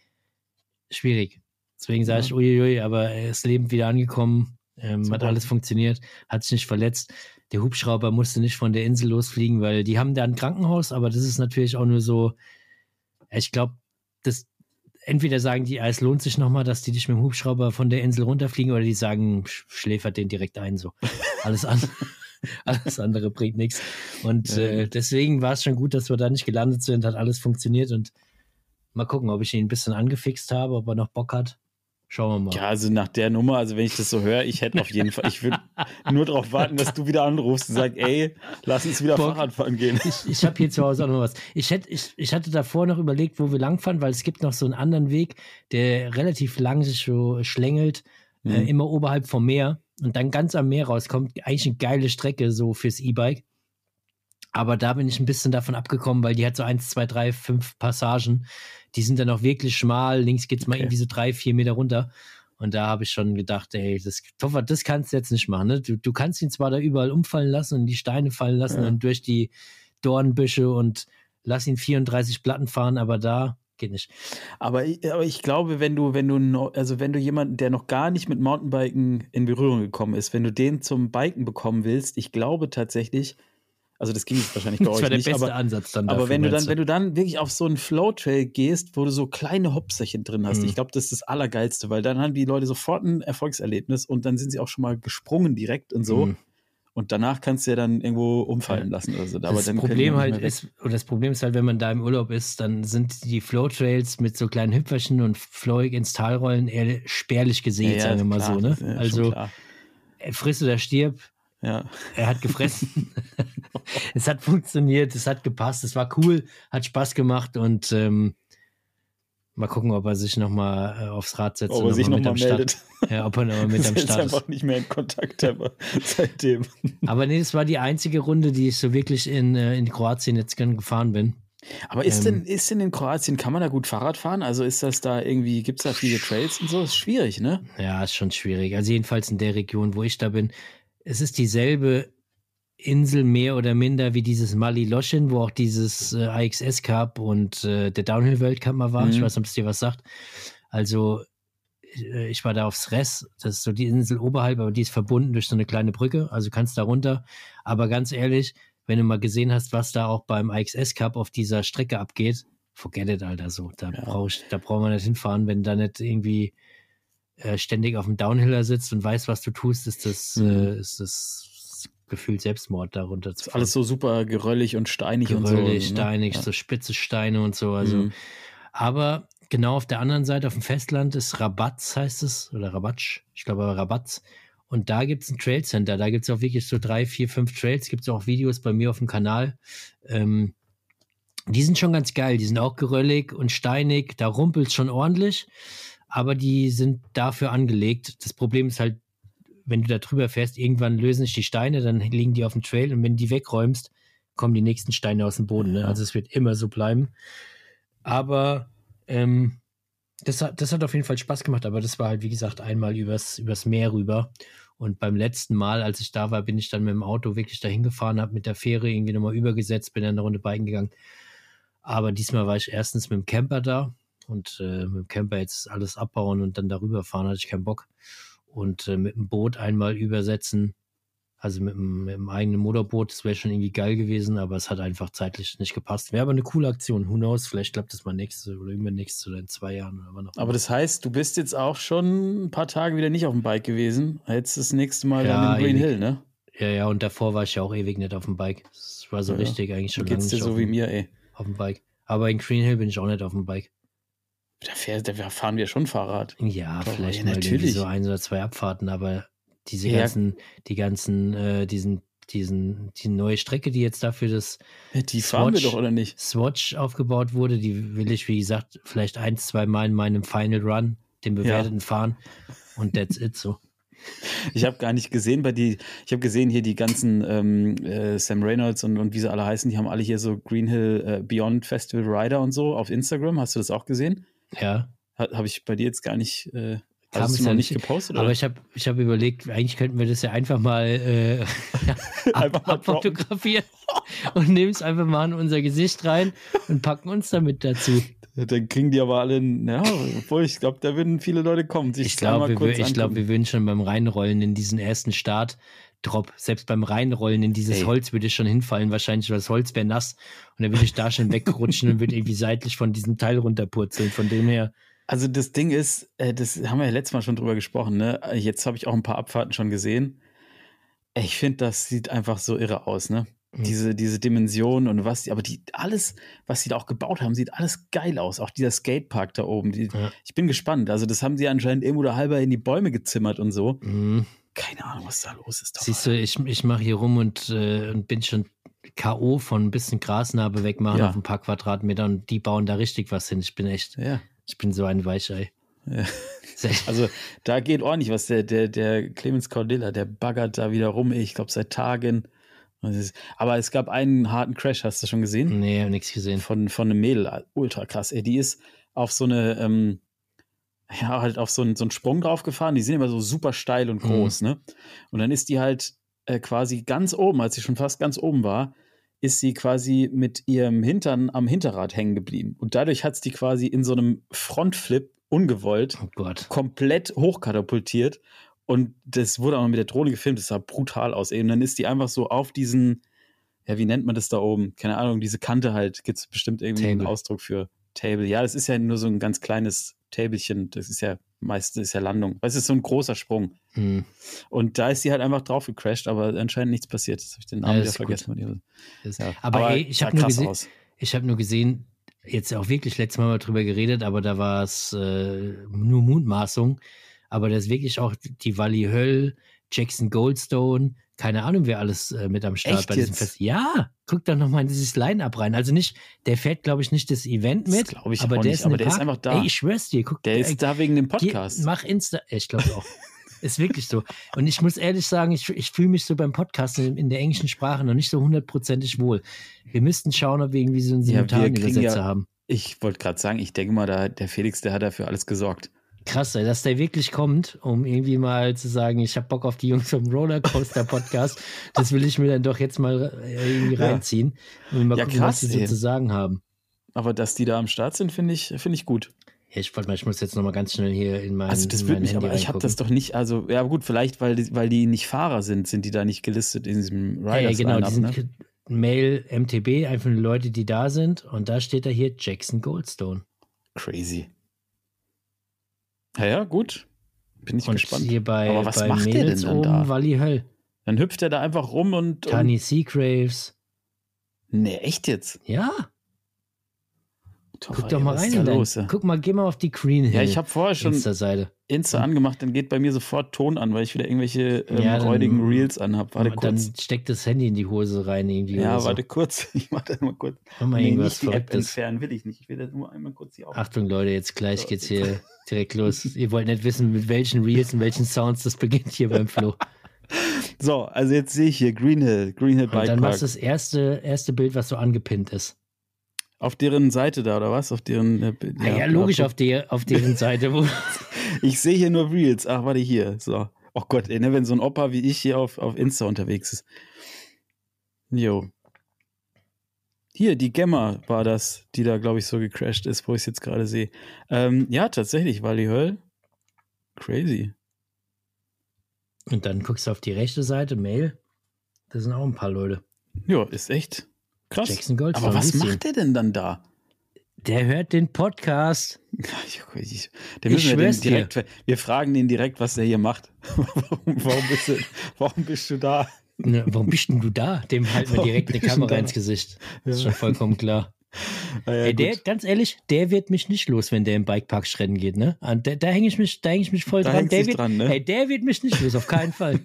schwierig. Deswegen sage Ja. ich, uiuiui, aber er ist lebend wieder angekommen, ähm, hat alles funktioniert, hat sich nicht verletzt. Der Hubschrauber musste nicht von der Insel losfliegen, weil die haben da ein Krankenhaus, aber das ist natürlich auch nur so, ich glaube, das entweder sagen die, ah, es lohnt sich nochmal, dass die dich mit dem Hubschrauber von der Insel runterfliegen, oder die sagen, sch- schläfert den direkt ein, so. Alles, an, alles andere bringt nichts. Und äh, deswegen war es schon gut, dass wir da nicht gelandet sind, hat alles funktioniert und mal gucken, ob ich ihn ein bisschen angefixt habe, ob er noch Bock hat. Schauen wir mal. Ja, also nach der Nummer, also wenn ich das so höre, ich hätte auf jeden Fall, ich würde nur darauf warten, dass du wieder anrufst und sagst, ey, lass uns wieder Bock. Fahrrad fahren gehen. Ich, ich habe hier zu Hause auch noch was. Ich, hätte, ich, ich hatte davor noch überlegt, wo wir langfahren, weil es gibt noch so einen anderen Weg, der relativ lang sich so schlängelt, äh, Mhm. immer oberhalb vom Meer und dann ganz am Meer rauskommt. Eigentlich eine geile Strecke so fürs E-Bike. Aber da bin ich ein bisschen davon abgekommen, weil die hat so eins, zwei, drei, fünf Passagen. Die sind dann auch wirklich schmal. Links geht's mal Okay. irgendwie so drei, vier Meter runter. Und da habe ich schon gedacht, ey, das, Toffer, das kannst du jetzt nicht machen. Ne? Du, du kannst ihn zwar da überall umfallen lassen und die Steine fallen lassen Ja. und durch die Dornbüsche und lass ihn 34 Platten fahren, aber da geht nicht. Aber, ich- aber ich glaube, wenn du, wenn du, no, also wenn du jemanden, der noch gar nicht mit Mountainbiken in Berührung gekommen ist, wenn du den zum Biken bekommen willst, ich glaube tatsächlich, also das ging jetzt wahrscheinlich bei Das euch war der nicht, beste aber, Ansatz dann aber dafür, wenn du dann, wenn du dann wirklich auf so einen Flowtrail gehst, wo du so kleine Hopserchen drin hast, Mhm. ich glaube, das ist das Allergeilste, weil dann haben die Leute sofort ein Erfolgserlebnis und dann sind sie auch schon mal gesprungen direkt und so. Mhm. Und danach kannst du ja dann irgendwo umfallen lassen oder so. Aber das Problem nicht halt ist, oder das Problem ist halt, wenn man da im Urlaub ist, dann sind die Flowtrails mit so kleinen Hüpferchen und flowig ins Tal rollen eher spärlich gesät, sagen wir mal klar, so, ne? das ja also äh, friss oder stirb, Ja. er hat gefressen. es hat funktioniert, es hat gepasst, es war cool, hat Spaß gemacht und ähm, mal gucken, ob er sich nochmal äh, aufs Rad setzt Ob und er sich noch mal nochmal meldet. Start. Ja, ob er nochmal mit am Start ist. einfach nicht mehr in Kontakt aber seitdem. Aber nee, das war die einzige Runde, die ich so wirklich in, äh, in Kroatien jetzt gern gefahren bin. Aber ist, Ähm. denn, ist denn in Kroatien, kann man da gut Fahrrad fahren? Also ist das da irgendwie, gibt es da viele Trails und so? Ist schwierig, ne? Ja, ist schon schwierig. Also jedenfalls in der Region, wo ich da bin. Es ist dieselbe Insel mehr oder minder wie dieses Mali Loschin, wo auch dieses äh, AXS Cup und äh, der Downhill Weltcup mal war. Ich Mhm. weiß nicht, ob es dir was sagt. Also äh, ich war da aufs Res, das ist so die Insel oberhalb, aber die ist verbunden durch so eine kleine Brücke, also kannst da runter. Aber ganz ehrlich, wenn du mal gesehen hast, was da auch beim AXS Cup auf dieser Strecke abgeht, forget it, Alter, so. Da Ja. brauch ich, da brauchen wir nicht hinfahren, wenn da nicht irgendwie äh, ständig auf dem Downhiller sitzt und weiß, was du tust, ist das, Mhm. äh, ist das gefühlt Selbstmord darunter zu Ist alles so super geröllig und steinig und so. Geröllig, ne? steinig, Ja. so spitze Steine und so. Also, Mhm. aber genau auf der anderen Seite, auf dem Festland, ist Rabatz, heißt es, oder Rabatsch, ich glaube aber Rabatz. Und da gibt es ein Trailcenter. Da gibt es auch wirklich so drei, vier, fünf Trails. Gibt es auch Videos bei mir auf dem Kanal. Ähm, die sind schon ganz geil. Die sind auch geröllig und steinig. Da rumpelt schon ordentlich. Aber die sind dafür angelegt. Das Problem ist halt, wenn du da drüber fährst, irgendwann lösen sich die Steine, dann liegen die auf dem Trail und wenn du die wegräumst, kommen die nächsten Steine aus dem Boden. Ne? Also es wird immer so bleiben. Aber ähm, das, hat, das hat auf jeden Fall Spaß gemacht, aber das war halt, wie gesagt, einmal übers, übers Meer rüber. Und beim letzten Mal, als ich da war, bin ich dann mit dem Auto wirklich dahin gefahren, habe mit der Fähre irgendwie nochmal übergesetzt, bin dann eine Runde biken gegangen. Aber diesmal war ich erstens mit dem Camper da und äh, mit dem Camper jetzt alles abbauen und dann darüber fahren, hatte ich keinen Bock. Und äh, mit dem Boot einmal übersetzen, also mit dem, mit dem eigenen Motorboot, das wäre schon irgendwie geil gewesen, aber es hat einfach zeitlich nicht gepasst. Wäre aber eine coole Aktion. Who knows? Vielleicht klappt das mal nächstes oder übernächstes oder in zwei Jahren oder auch Aber das heißt, du bist jetzt auch schon ein paar Tage wieder nicht auf dem Bike gewesen. Jetzt das nächste Mal Ja, dann in Green ewig. Hill, ne? Ja, ja, und davor war ich ja auch ewig nicht auf dem Bike. Es war so Ja. richtig eigentlich schon lange geht's dir nicht so auf, wie dem, mir, ey. auf dem Bike. Aber in Green Hill bin ich auch nicht auf dem Bike. Da, fährt, da fahren wir schon Fahrrad. Ja, Doch, vielleicht ja, mal natürlich. so ein oder zwei Abfahrten, aber diese Ja. ganzen, die ganzen, äh, diesen, diesen, die neue Strecke, die jetzt dafür das Ja, Die Swatch. doch, oder nicht? Swatch aufgebaut wurde, die will ich, wie gesagt, vielleicht ein, zwei Mal in meinem Final Run, den bewerteten fahren. Und that's it so. Ich habe gar nicht gesehen bei die, ich habe gesehen hier die ganzen ähm, äh, Sam Reynolds und, und wie sie alle heißen, die haben alle hier so Green Hill äh, Beyond Festival Rider und so auf Instagram. Hast du das auch gesehen? Ja. Ha, habe ich bei dir jetzt gar nicht, äh, Kam es noch nicht gepostet? Aber Oder? ich habe ich hab überlegt, eigentlich könnten wir das ja einfach mal, äh, Einfach mal abfotografieren und nehmen es einfach mal in unser Gesicht rein und packen uns damit dazu. Dann kriegen die aber alle, ja, obwohl ich glaube, da würden viele Leute kommen. Ich glaube, wir, ich glaub, wir würden schon beim Reinrollen in diesen ersten Start. Drop, selbst beim Reinrollen in dieses Ey. Holz würde ich schon hinfallen, wahrscheinlich, weil das Holz wäre nass und dann würde ich da schon wegrutschen und würde irgendwie seitlich von diesem Teil runterpurzeln. Von dem her, Also das Ding ist, äh, das haben wir ja letztes Mal schon drüber gesprochen, ne? Jetzt habe ich auch ein paar Abfahrten schon gesehen. Ich finde, das sieht einfach so irre aus, ne? diese, diese Dimension und was aber die, alles, was sie da auch gebaut haben, sieht alles geil aus. Auch dieser Skatepark da oben. Die, Ja. Ich bin gespannt. Also, das haben sie anscheinend irgendwo da halber in die Bäume gezimmert und so. Mhm. Keine Ahnung, was da los ist. Siehst du, ich, ich mache hier rum und, äh, und bin schon K.O. von ein bisschen Grasnarbe wegmachen Ja. auf ein paar Quadratmeter und die bauen da richtig was hin. Ich bin echt, Ja. ich bin so ein Weichei. Ja. Also da geht ordentlich was. Der, der, der Clemens Cordilla, der baggert da wieder rum, ich glaube seit Tagen. Aber es gab einen harten Crash, hast du schon gesehen? Nee, hab nichts gesehen. Von, von einem Mädel. Ultra krass. Ey, die ist auf so eine, ähm, ja, halt auf so einen, so einen Sprung draufgefahren. Die sind immer so super steil und groß, ne? Und dann ist die halt äh, quasi ganz oben, als sie schon fast ganz oben war, ist sie quasi mit ihrem Hintern am Hinterrad hängen geblieben. Und dadurch hat sie quasi in so einem Frontflip ungewollt Oh komplett hochkatapultiert und das wurde auch noch mit der Drohne gefilmt, das sah brutal aus. Eben dann ist die einfach so auf diesen, ja, wie nennt man das da oben? Keine Ahnung, diese Kante halt, gibt es bestimmt irgendwie einen Table. Ausdruck für Table. Ja, das ist ja nur so ein ganz kleines Tabelchen, das ist ja meistens ist ja Landung. Das ist so ein großer Sprung. Hm. Und da ist sie halt einfach drauf gecrashed, aber anscheinend nichts passiert. Jetzt habe ich den Namen Ja, wieder vergessen. Ja, Aber, ey, ich habe nur, gesehen- ich hab nur gesehen, jetzt auch wirklich letztes Mal mal drüber geredet, aber da war es äh, nur Mundmaßung. Aber das ist wirklich auch die Wally Höll, Jackson Goldstone, keine Ahnung, wer alles äh, mit am Start Echt bei diesem jetzt? Fest. Ja, guck doch nochmal in dieses Line-Up rein. Also nicht, der fährt, glaube ich, nicht das Event Das mit, glaub ich aber auch der nicht, ist, aber der ist einfach da. Ey, ich schwör's dir, guck, Der äh, ist da wegen dem Geh- Podcast. Mach Insta. Ich glaube auch. Ist wirklich so. Und ich muss ehrlich sagen, ich, ich fühle mich so beim Podcast in, in der englischen Sprache noch nicht so hundertprozentig wohl. Wir müssten schauen, ob wir irgendwie so einen Ja, wir kriegen Simultanübersetzer ja- haben. Ich wollte gerade sagen, ich denke mal, da, der Felix, der hat dafür alles gesorgt. Krass, ey, dass der wirklich kommt, um irgendwie mal zu sagen, ich habe Bock auf die Jungs vom Rollercoaster Podcast. das will ich mir dann doch jetzt mal äh, irgendwie Ja. reinziehen und mal Ja, gucken, krass, was die so zu sagen haben. Aber dass die da am Start sind, finde ich, finde ich gut. Ja, ich wollte mal, ich muss jetzt noch mal ganz schnell hier in mein, Also das würde mich, Handy aber ich habe das doch nicht, also ja gut, vielleicht, weil die, weil die nicht Fahrer sind, sind die da nicht gelistet in diesem Ja, ja, Riders genau, die sind ne? Mail MTB, einfach nur Leute, die da sind. Und da steht da hier Jackson Goldstone. Crazy. Ja, ja, gut. Bin ich und gespannt. hier bei, Aber was bei macht der Mädels denn dann oben da? Wally Höll. Dann hüpft er da einfach rum und, und Tani Seagraves. Nee, echt jetzt? Ja, Guck doch ey, mal rein. in dein- los? ja? Guck mal, geh mal auf die Green Hill Ja, ich habe vorher schon Insta-Seite. Insta angemacht, dann geht bei mir sofort Ton an, weil ich wieder irgendwelche ähm, Ja, dann- räudigen Reels anhab. Warte Und dann kurz. steckt das Handy in die Hose rein irgendwie. Ja, oder so. warte kurz. Ich mach das mal kurz. Mach mal Nee, irgendwas nicht die App entfernen, will ich nicht. Ich will das nur einmal kurz hier auf. Achtung, Leute, jetzt gleich So, geht's hier direkt los. Ihr wollt nicht wissen, mit welchen Reels und welchen Sounds das beginnt hier beim Flo. So, also jetzt sehe ich hier Green Hill, Green Hill Und Bike dann Park. machst du das erste, erste Bild, was so angepinnt ist. Auf deren Seite da, oder was? Auf deren. Äh, Ja, Ah ja, logisch auf, der, auf deren Seite. Ich sehe hier nur Reels. Ach, warte, hier. So. Oh Gott, ey, ne, wenn so ein Opa wie ich hier auf, auf Insta unterwegs ist. Jo. Hier, die Gemma war das, die da, glaube ich, so gecrashed ist, wo ich es jetzt gerade sehe. Ähm, ja, tatsächlich, war die Höll. Crazy. und dann guckst du auf die rechte Seite, Mail. Da sind auch ein paar Leute. Ja, ist echt krass. Jackson Goldstone. Aber was ihn? macht der denn dann da? Der hört den Podcast. Den Ich wir, den direkt, wir fragen den direkt, was der hier macht. warum, warum, bist du, warum bist du da? Ne, warum bist denn du da? Dem halten wir Warum direkt eine Kamera ins Gesicht. Ja. ist schon vollkommen klar. Ah, ja, Ey, der, ganz ehrlich, der wird mich nicht los, wenn der im Bikepark rennen geht, ne? Und da, da hänge ich mich, da ich mich voll Da dran. Der wird, dran, ne? Ey, der wird mich nicht los, auf keinen Fall.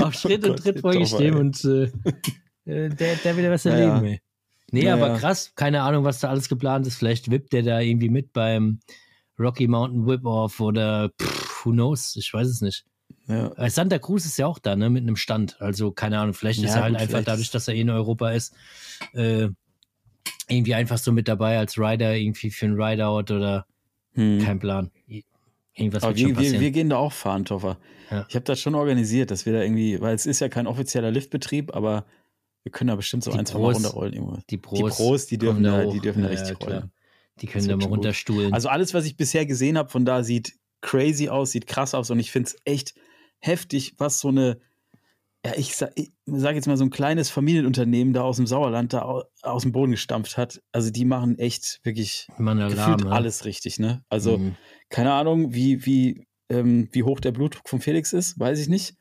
auf Schritt Oh und Gott, Tritt der folge ich dem und äh, äh, der, der will ja was erleben, ey. Nee, Ja, aber krass, keine Ahnung, was da alles geplant ist. Vielleicht wippt der da irgendwie mit beim Rocky Mountain Whip-Off oder pff, who knows, ich weiß es nicht. Ja. Äh, Santa Cruz ist ja auch da, ne, mit einem Stand. Also, keine Ahnung, vielleicht ist Ja, er halt gut, einfach dadurch, ist- dass er eh in Europa ist, äh, irgendwie einfach so mit dabei als Rider, irgendwie für ein Rideout oder Hm. kein Plan. Irgendwas Aber wird schon wir, wir, passieren. wir gehen da auch fahren, Toffer. Ja. Ich habe das schon organisiert, dass wir da irgendwie, weil es ist ja kein offizieller Liftbetrieb, aber wir können da bestimmt so Die ein, zwei Mal runterrollen. Irgendwo. die Die Pros, Pros, die dürfen da, die dürfen da richtig rollen. Die können da mal gut. runterstuhlen. Also alles, was ich bisher gesehen habe von da, sieht crazy aus, sieht krass aus und ich finde es echt heftig, was so eine, ja, ich sag, ich sag jetzt mal so ein kleines Familienunternehmen da aus dem Sauerland da au- aus dem Boden gestampft hat. Also die machen echt wirklich Man gefühlt ne? alles richtig, ne? Also Mhm. keine Ahnung, wie, wie, ähm, wie hoch der Blutdruck von Felix ist, weiß ich nicht.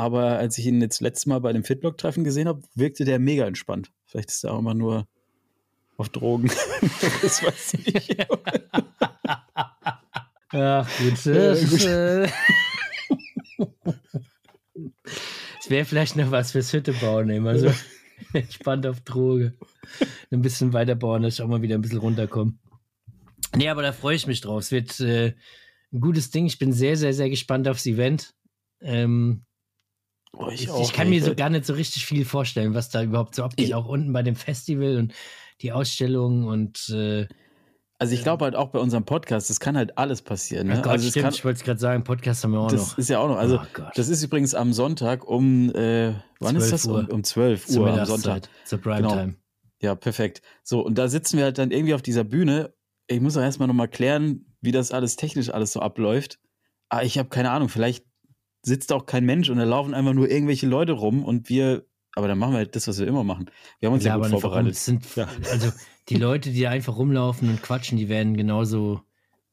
Aber als ich ihn jetzt letztes Mal bei dem Fitlock-Treffen gesehen habe, wirkte der mega entspannt. Vielleicht ist er auch immer nur auf Drogen. das weiß ich nicht. Ja, gut. Äh, das wäre vielleicht noch was fürs Hütte bauen, immer so entspannt auf Droge. Ein bisschen weiter bauen, dass ich auch mal wieder ein bisschen runterkomme. Nee, aber da freue ich mich drauf. Es wird äh, ein gutes Ding. Ich bin sehr, sehr, sehr gespannt aufs Event. Ähm, Oh, ich, auch, ich kann ey. mir so gar nicht so richtig viel vorstellen, was da überhaupt so abgeht. Ich- auch unten bei dem Festival und die Ausstellung und äh, Also ich glaube halt auch bei unserem Podcast, das kann halt alles passieren. Ne? oh Gott, also stimmt, kann, ich wollte es gerade sagen, Podcast haben wir auch das noch. ist ja auch noch. Also oh das ist übrigens am Sonntag um, äh, wann ist 12 das? Um, Uhr. um 12 Zur Uhr am Sonntag. Zur Primetime. Ja, perfekt. So, und da sitzen wir halt dann irgendwie auf dieser Bühne. Ich muss auch erstmal nochmal klären, wie das alles technisch alles so abläuft. Aber ich habe keine Ahnung, vielleicht sitzt da auch kein Mensch und da laufen einfach nur irgendwelche Leute rum und wir, aber dann machen wir halt das, was wir immer machen. Wir haben uns ja, aber gut vorbereitet. Sind, Ja. Also die Leute, die da einfach rumlaufen und quatschen, die werden genauso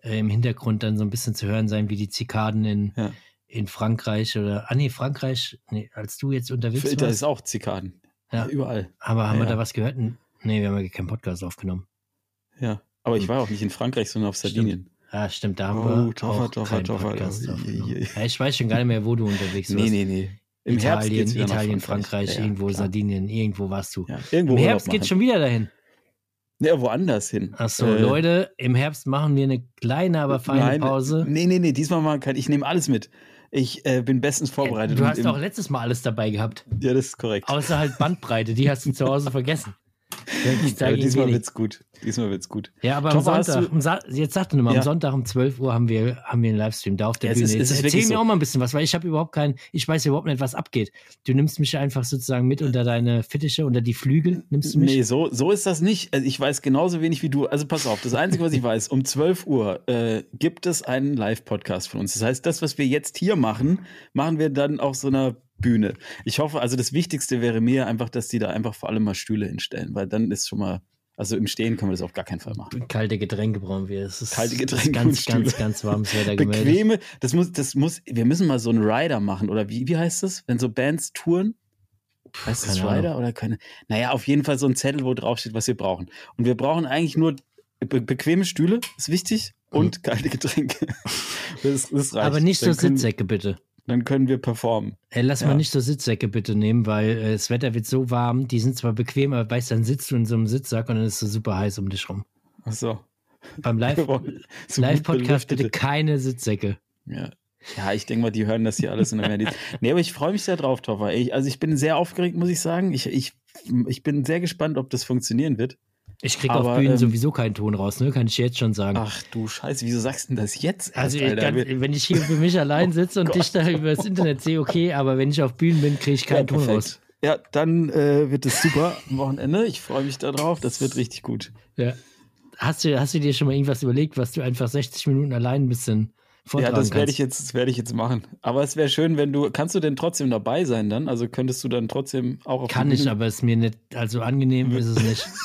äh, im Hintergrund dann so ein bisschen zu hören sein wie die Zikaden in, Ja. in Frankreich oder, ah nee, Frankreich, nee, als du jetzt unterwegs Da warst, ist auch Zikaden. Ja. Ja. Überall. aber haben Ja, wir ja. da was gehört? Nee, wir haben ja keinen Podcast aufgenommen. Ja. Aber ich war auch nicht in Frankreich, sondern auf Sardinien. Ah, stimmt, da haben Oh, wir Toffer, auch Toffer, keinen Toffer. Podcast. Ja, ich weiß schon gar nicht mehr, wo du unterwegs warst. Nee, nee, nee. Im Herbst Italien, Italien, Frankreich, Ja, ja, irgendwo klar. Sardinien, irgendwo warst du. Ja, irgendwo Im Herbst machen. schon wieder dahin. Ja, woanders hin. Achso, Äh, Leute, im Herbst machen wir eine kleine, aber feine nein, Pause. Nee, nee, nee, diesmal mal kein, ich nehme alles mit. Ich äh, bin bestens vorbereitet. Du hast auch letztes Mal alles dabei gehabt. Ja, das ist korrekt. Außer halt Bandbreite, die hast du zu Hause vergessen. Ich Ja, diesmal wenig. wird's gut. Diesmal wird's gut. Ja, aber am Toffer, hast Sonntag, du- am Sa jetzt sag doch mal, Ja. am Sonntag um 12 Uhr haben wir, haben wir einen Livestream da auf der Ja, Bühne. ist- Jetzt erzähl mir so. auch mal ein bisschen was, weil ich habe überhaupt keinen, ich weiß überhaupt nicht, was abgeht. Du nimmst mich einfach sozusagen mit unter deine Fittiche, unter die Flügel, nimmst du mich? Nee, so, so ist das nicht. Also ich weiß genauso wenig wie du. Also pass auf, das Einzige, was ich weiß, um 12 Uhr äh, gibt es einen Live-Podcast von uns. Das heißt, das, was wir jetzt hier machen, machen wir dann auf so einer Bühne. Ich hoffe, also das Wichtigste wäre mir einfach, dass die da einfach vor allem mal Stühle hinstellen, weil dann ist schon mal, also im Stehen können wir das auf gar keinen Fall machen. Kalte Getränke brauchen wir. Es ist, Kalte Getränke ganz, ganz, ganz warmes Wetter gemeldet. Bequeme, das muss, das muss, wir müssen mal so einen Rider machen, oder wie, wie heißt das? Wenn so Bands touren? Heißt das keine Ahnung. Rider oder keine? Naja, auf jeden Fall so ein Zettel, wo draufsteht, was wir brauchen. Und wir brauchen eigentlich nur be bequeme Stühle, ist wichtig, und kalte Getränke. Das, das reicht. Mhm. Aber nicht so Sitzsäcke, bitte. Dann können wir performen. Ey, lass Ja. mal nicht so Sitzsäcke bitte nehmen, weil äh, das Wetter wird so warm. Die sind zwar bequem, aber weißt du, dann sitzt du in so einem Sitzsack und dann ist es so super heiß um dich rum. Ach so. Beim Wir Live- Live-Podcast bitte keine Sitzsäcke. Ja. Ja, ich denke mal, die hören das hier alles in der Medien. Nee, aber ich freue mich sehr drauf, Toffer. Ich, also ich bin sehr aufgeregt, muss ich sagen. Ich, ich, ich bin sehr gespannt, ob das funktionieren wird. Ich krieg Aber, auf Bühnen ähm, sowieso keinen Ton raus, ne? Kann ich jetzt schon sagen. Ach du Scheiße, wieso sagst du denn das jetzt? erst, also, Alter? Wir- wenn ich hier für mich allein sitze und Gott. dich da über das Internet sehe, okay, aber wenn ich auf Bühnen bin, kriege ich keinen Ton raus. Ja, dann äh, wird es super am Wochenende. Ich freue mich darauf. Das wird richtig gut. Ja. Hast, du, hast du dir schon mal irgendwas überlegt, was du einfach 60 Minuten allein ein bisschen vortragen ja, das werde ich jetzt, das werde ich jetzt machen. Aber es wäre schön, wenn du, kannst du denn trotzdem dabei sein dann? Also könntest du dann trotzdem auch auf Kann ich, aber es ist mir nicht, also angenehm ist es nicht.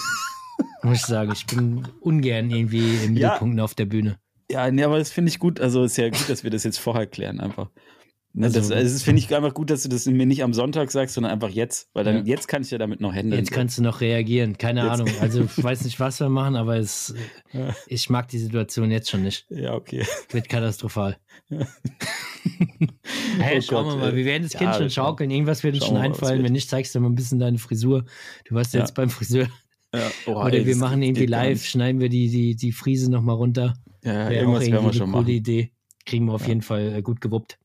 Muss ich sagen, ich bin ungern irgendwie im Ja. Mittelpunkt auf der Bühne. Ja, nee, aber das finde ich gut. Also ist ja gut, dass wir das jetzt vorher klären einfach. Ne, Also- das also das finde ich einfach gut, dass du das mir nicht am Sonntag sagst, sondern einfach jetzt. Weil dann Ja. jetzt kann ich ja damit noch handeln. Jetzt kannst du noch reagieren. Keine Jetzt- Ahnung. Also ich weiß nicht, was wir machen, aber es, Ja. ich mag die Situation jetzt schon nicht. ja, okay. Wird katastrophal. Hey, Oh schauen Gott, wir mal. Wir werden das Ja, Kind schon schaukeln. Irgendwas wird uns schon einfallen. Wenn nicht, zeigst du mal ein bisschen deine Frisur. Du warst Ja. jetzt beim Friseur. Ja. Oha, Oder ey, wir machen irgendwie live, schneiden wir die, die, die Friese nochmal runter. Ja, ja, irgendwas werden wir eine schon coole machen. Idee. Kriegen wir auf Ja. jeden Fall äh, gut gewuppt.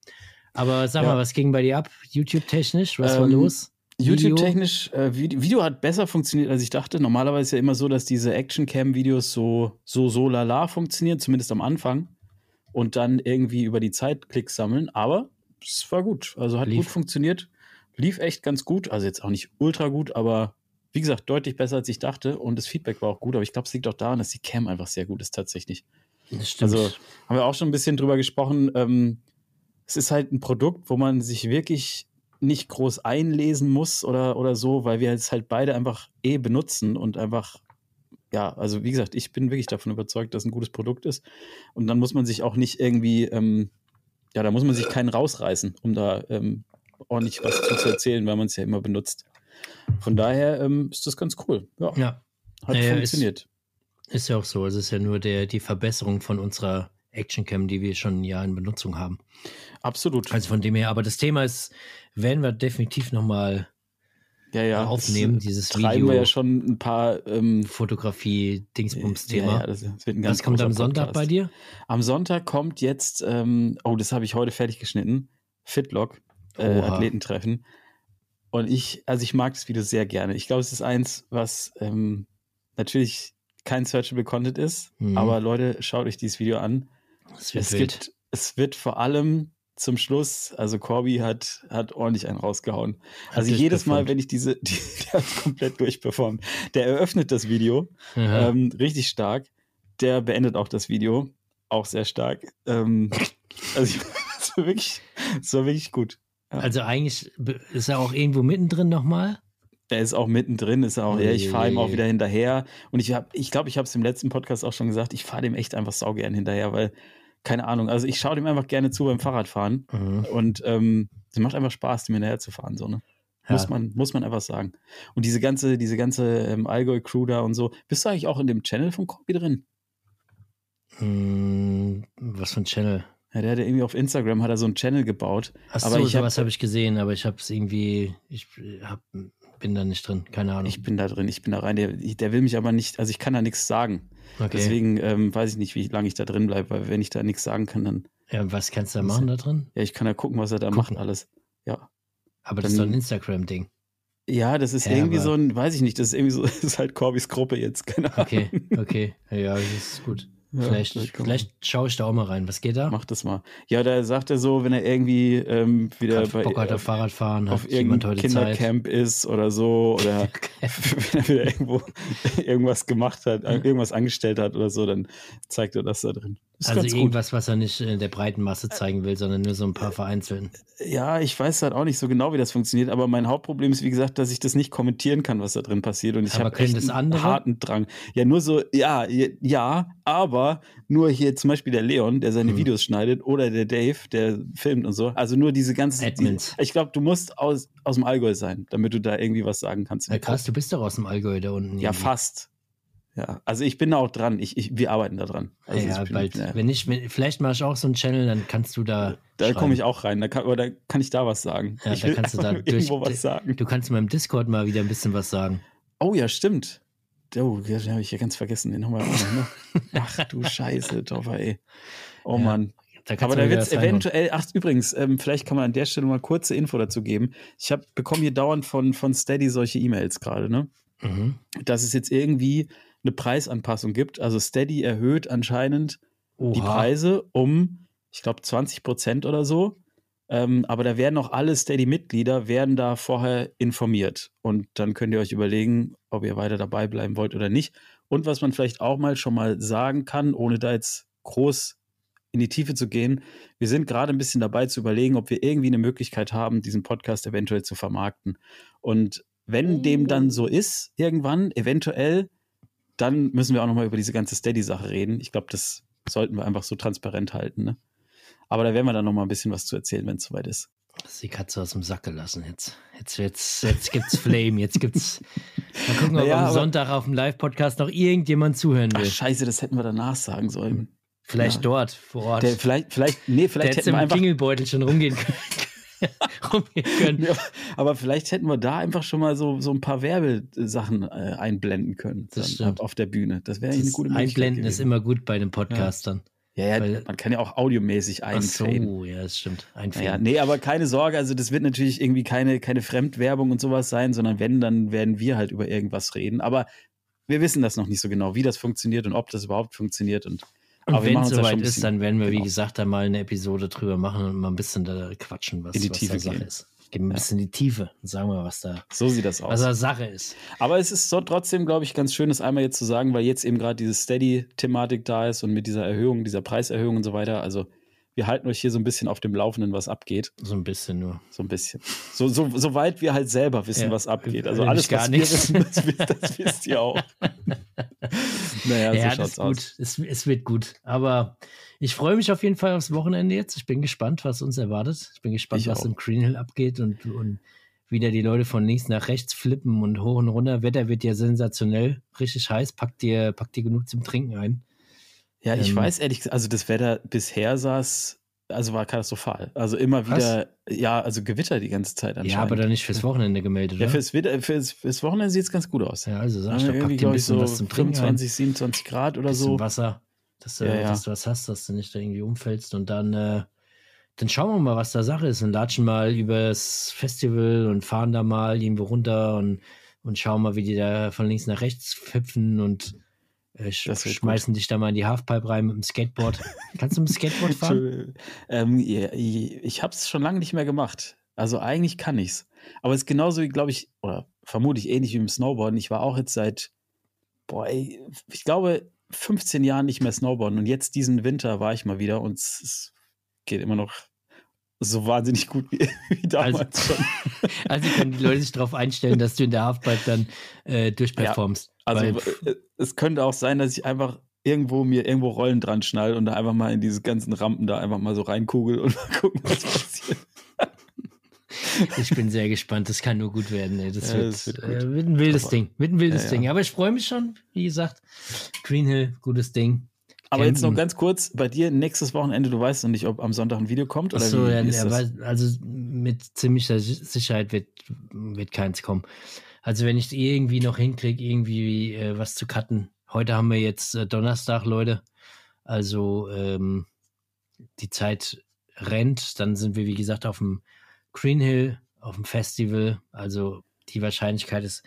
Aber sag Ja. mal, was ging bei dir ab? YouTube-technisch? Was war Ähm, los? Video? YouTube-technisch, äh, Video, Video hat besser funktioniert, als ich dachte. Normalerweise ist ja immer so, dass diese Action-Cam-Videos so, so, so lala funktionieren, zumindest am Anfang. Und dann irgendwie über die Zeit Klicks sammeln. Aber es war gut. Also hat Lief. gut funktioniert. Lief echt ganz gut. Also jetzt auch nicht ultra gut, aber wie gesagt, deutlich besser, als ich dachte. Und das Feedback war auch gut. Aber ich glaube, es liegt auch daran, dass die Cam einfach sehr gut ist, tatsächlich. Das stimmt. Also haben wir auch schon ein bisschen drüber gesprochen. Ähm, es ist halt ein Produkt, wo man sich wirklich nicht groß einlesen muss oder, oder so, weil wir es halt beide einfach eh benutzen und einfach, ja, also wie gesagt, ich bin wirklich davon überzeugt, dass ein gutes Produkt ist. Und dann muss man sich auch nicht irgendwie, ähm, ja, da muss man sich keinen rausreißen, um da ähm, ordentlich was zu, zu erzählen, weil man es ja immer benutzt. Von daher ähm, ist das ganz cool. Ja, Ja, hat Ja, ja, funktioniert. ist ja auch so. Es ist ja nur der, die Verbesserung von unserer Actioncam, die wir schon ein Jahr in Benutzung haben. Absolut. Also von dem her, aber das Thema ist, werden wir definitiv nochmal ja, ja, aufnehmen, das, dieses treiben Video. wir ja schon ein paar. Ähm, Fotografie-Dingsbums-Thema. Ja, ja, das, das wird ein ganz Was kommt am Sonntag Podcast. bei dir? Am Sonntag kommt jetzt, ähm, oh, das habe ich heute fertig geschnitten. Fitlock, äh. Athletentreffen. Und ich, also ich mag das Video sehr gerne. Ich glaube, es ist eins, was ähm, natürlich kein Searchable Content ist, Mhm. aber Leute, schaut euch dieses Video an. Es wird Es, wild. gibt, es wird vor allem zum Schluss, also Corby hat, hat ordentlich einen rausgehauen. Hat Also jedes Mal, wenn ich diese, die, der hat komplett durchperformt. Der eröffnet das Video, ähm, richtig stark. Der beendet auch das Video, auch sehr stark. Ähm, also ich, das war wirklich, das war wirklich gut. Also eigentlich ist er auch irgendwo mittendrin nochmal. Der ist auch mittendrin, ist auch, ja, ich fahre ihm auch wieder hinterher. Und ich habe, ich glaube, ich habe es im letzten Podcast auch schon gesagt, ich fahre dem echt einfach saugern hinterher, weil, keine Ahnung, also ich schaue dem einfach gerne zu beim Fahrradfahren. Mhm. Und ähm, es macht einfach Spaß, dem hinterher zu fahren, so, ne? Ja. Muss, man, muss man einfach sagen. Und diese ganze, diese ganze ähm, Allgäu-Crew da und so, bist du eigentlich auch in dem Channel von Copy drin? Mm, Was für ein Channel? Ja, der hat irgendwie auf Instagram hat er so einen Channel gebaut. Ach Aber so, ich hab- sowas habe ich gesehen, aber ich habe es irgendwie, ich hab, bin da nicht drin, keine Ahnung. Ich bin da drin, ich bin da rein. Der, der will mich aber nicht, also ich kann da nichts sagen. okay. Deswegen ähm, weiß ich nicht, wie lange ich da drin bleibe, weil wenn ich da nichts sagen kann, dann, ja, was kannst du da machen da drin? ja, ich kann ja gucken, was er da Gucken. macht, alles. Ja. Aber das ist doch ein Instagram-Ding. Ja, das ist Ja, irgendwie aber- so ein, weiß ich nicht, das ist irgendwie so, das ist halt Corbys Gruppe jetzt, keine Ahnung. Okay, okay. Ja, das ist gut. Ja, vielleicht vielleicht schaue ich da auch mal rein. Was geht da? Mach das mal. Ja, da sagt er so, wenn er irgendwie ähm, wieder bei, Bock hat auf auf, Fahrradfahren, auf hat jemand irgendeinem heute Zeit. Kindercamp ist oder so, oder wenn er wieder irgendwo irgendwas gemacht hat, irgendwas angestellt hat oder so, dann zeigt er das da drin. Ist Also ganz gut. irgendwas, was er nicht in der breiten Masse zeigen will, sondern nur so ein paar vereinzelten. Ja, ich weiß halt auch nicht so genau, wie das funktioniert, aber mein Hauptproblem ist, wie gesagt, dass ich das nicht kommentieren kann, was da drin passiert. Und ich Aber habe können echt das einen andere? harten Drang. Ja, nur so, ja, ja, aber nur hier zum Beispiel der Leon, der seine Hm. Videos schneidet, oder der Dave, der filmt und so. Also nur diese ganzen. Admins. Die, ich glaube, du musst aus, aus dem Allgäu sein, damit du da irgendwie was sagen kannst. Ja, krass, du bist doch aus dem Allgäu da unten. Ja, irgendwie. fast. Ja, also ich bin da auch dran. Ich, ich, wir arbeiten da dran. Also ja, ich bin- bald. ja. Wenn wenn, vielleicht mache ich auch so einen Channel, dann kannst du da. Da komme ich auch rein. Da kann, aber da kann ich da was sagen. Ja, ich da kannst du da durch- irgendwo was sagen. Du kannst mir im Discord mal wieder ein bisschen was sagen. Oh ja, stimmt. Oh, den habe ich ja ganz vergessen. Den haben wir auch noch. Ach du Scheiße, Toffer, ey. Oh Ja, Mann. Da Aber da wird es eventuell, ach übrigens, ähm, vielleicht kann man an der Stelle mal kurze Info dazu geben. Ich bekomme hier dauernd von, von Steady solche E-Mails gerade, ne? Mhm. Dass es jetzt irgendwie eine Preisanpassung gibt. Also Steady erhöht anscheinend die Oha. Preise um, ich glaube, 20 Prozent oder so. Ähm, aber da werden auch alle Steady-Mitglieder werden da vorher informiert. Und dann könnt ihr euch überlegen, ob ihr weiter dabei bleiben wollt oder nicht. Und was man vielleicht auch mal schon mal sagen kann, ohne da jetzt groß in die Tiefe zu gehen, wir sind gerade ein bisschen dabei zu überlegen, ob wir irgendwie eine Möglichkeit haben, diesen Podcast eventuell zu vermarkten. Und wenn dem dann so ist, irgendwann, eventuell, dann müssen wir auch nochmal über diese ganze Steady-Sache reden. Ich glaube, das sollten wir einfach so transparent halten. Ne? Aber da werden wir dann nochmal ein bisschen was zu erzählen, wenn es soweit ist. Ist die Katze aus dem Sack gelassen jetzt. Jetzt, jetzt, jetzt gibt's Flame, jetzt gibt's. Mal gucken, ob Naja, am Sonntag auf dem Live-Podcast noch irgendjemand zuhören Ach, will. scheiße, das hätten wir danach sagen sollen. Vielleicht ja. dort, vor Ort. Der, vielleicht, vielleicht, nee, Der vielleicht hätte hätten wir einfach. Klingelbeutel schon rumgehen können. rumgehen können. Ja, aber vielleicht hätten wir da einfach schon mal so, so ein paar Werbesachen äh, einblenden können. Das dann auf der Bühne. Das wäre eine gute Möglichkeit. Einblenden ist gewesen. immer gut bei den Podcastern. Ja, ja, weil- man kann ja auch audiomäßig Ach einfaden. so, ja, das stimmt. Einfällen. Naja, nee, aber keine Sorge, also das wird natürlich irgendwie keine, keine Fremdwerbung und sowas sein, sondern wenn, dann werden wir halt über irgendwas reden. Aber wir wissen das noch nicht so genau, wie das funktioniert und ob das überhaupt funktioniert. Und aber wenn es soweit ist, dann werden wir, wie genau. gesagt, da mal eine Episode drüber machen und mal ein bisschen da quatschen, was, In die was Tiefe da Sache gehen. ist. Gehen ein bisschen in die Tiefe und sagen wir, was da, So sieht das aus. was da Sache ist. Aber es ist so trotzdem, glaube ich, ganz schön, das einmal jetzt zu sagen, weil jetzt eben gerade diese Steady-Thematik da ist und mit dieser Erhöhung, dieser Preiserhöhung und so weiter. Also wir halten euch hier so ein bisschen auf dem Laufenden, was abgeht. So ein bisschen nur. So ein bisschen. So, so, soweit wir halt selber wissen, Ja, was abgeht. Also alles, gar was nichts. wir wissen, das, wisst- das wisst ihr auch. naja, Ja, so schaut's aus. Es, es wird gut. Aber Ich freue mich auf jeden Fall aufs Wochenende jetzt. Ich bin gespannt, was uns erwartet. Ich bin gespannt, Ich was auch. im Green Hill abgeht und, und wieder die Leute von links nach rechts flippen und hoch und runter. Wetter wird ja sensationell, richtig heiß. Packt dir, packt dir genug zum Trinken ein. Ja, ich Ähm, weiß ehrlich gesagt, also das Wetter bisher saß, also war katastrophal. Also immer Was? wieder, ja, also Gewitter die ganze Zeit anscheinend. Ja, aber dann nicht fürs Wochenende gemeldet, Ja, fürs, Wetter, fürs, fürs Wochenende sieht es ganz gut aus. Ja, also sag ich doch, pack dir ein bisschen so was zum Trinken 25, 27 Grad oder so. Wasser, dass du, Ja, ja. dass du was hast, dass du nicht da irgendwie umfällst und dann, äh, dann schauen wir mal, was da Sache ist und latschen mal übers Festival und fahren da mal irgendwo runter und, und schauen mal, wie die da von links nach rechts hüpfen und sch Das wird schmeißen dich da mal in die Halfpipe rein mit dem Skateboard. Kannst du mit dem Skateboard fahren? Ähm, ja, ich habe es schon lange nicht mehr gemacht. Also eigentlich kann ich's. Aber es ist genauso wie, glaube ich, oder vermutlich ähnlich wie im Snowboarden. Ich war auch jetzt seit, boah, ey, ich glaube, 15 Jahren nicht mehr Snowboarden. Und jetzt diesen Winter war ich mal wieder und es, es geht immer noch so wahnsinnig gut wie, wie damals schon. Also können die Leute sich darauf einstellen, dass du in der Halfpipe dann äh, durchperformst. Also Weil, äh, es könnte auch sein, dass ich einfach irgendwo mir irgendwo Rollen dran schnall und da einfach mal in diese ganzen Rampen da einfach mal so reinkugel und mal gucken, was passiert. Ich bin sehr gespannt. Das kann nur gut werden. Ey. Das, Ja, wird, das wird. Äh, wird ein wildes Aber- Ding. Wird ein wildes Ja. Ding. Aber ich freue mich schon. Wie gesagt, Green Hill, gutes Ding. Aber jetzt noch Campen. ganz kurz, bei dir nächstes Wochenende, du weißt noch nicht, ob am Sonntag ein Video kommt oder Achso, wie, ja, also mit ziemlicher Si- Sicherheit wird, wird keins kommen. Also wenn ich irgendwie noch hinkriege, irgendwie äh, was zu cutten. Heute haben wir jetzt äh, Donnerstag, Leute. Also ähm, die Zeit rennt. Dann sind wir, wie gesagt, auf dem Green Hill, auf dem Festival. Also die Wahrscheinlichkeit ist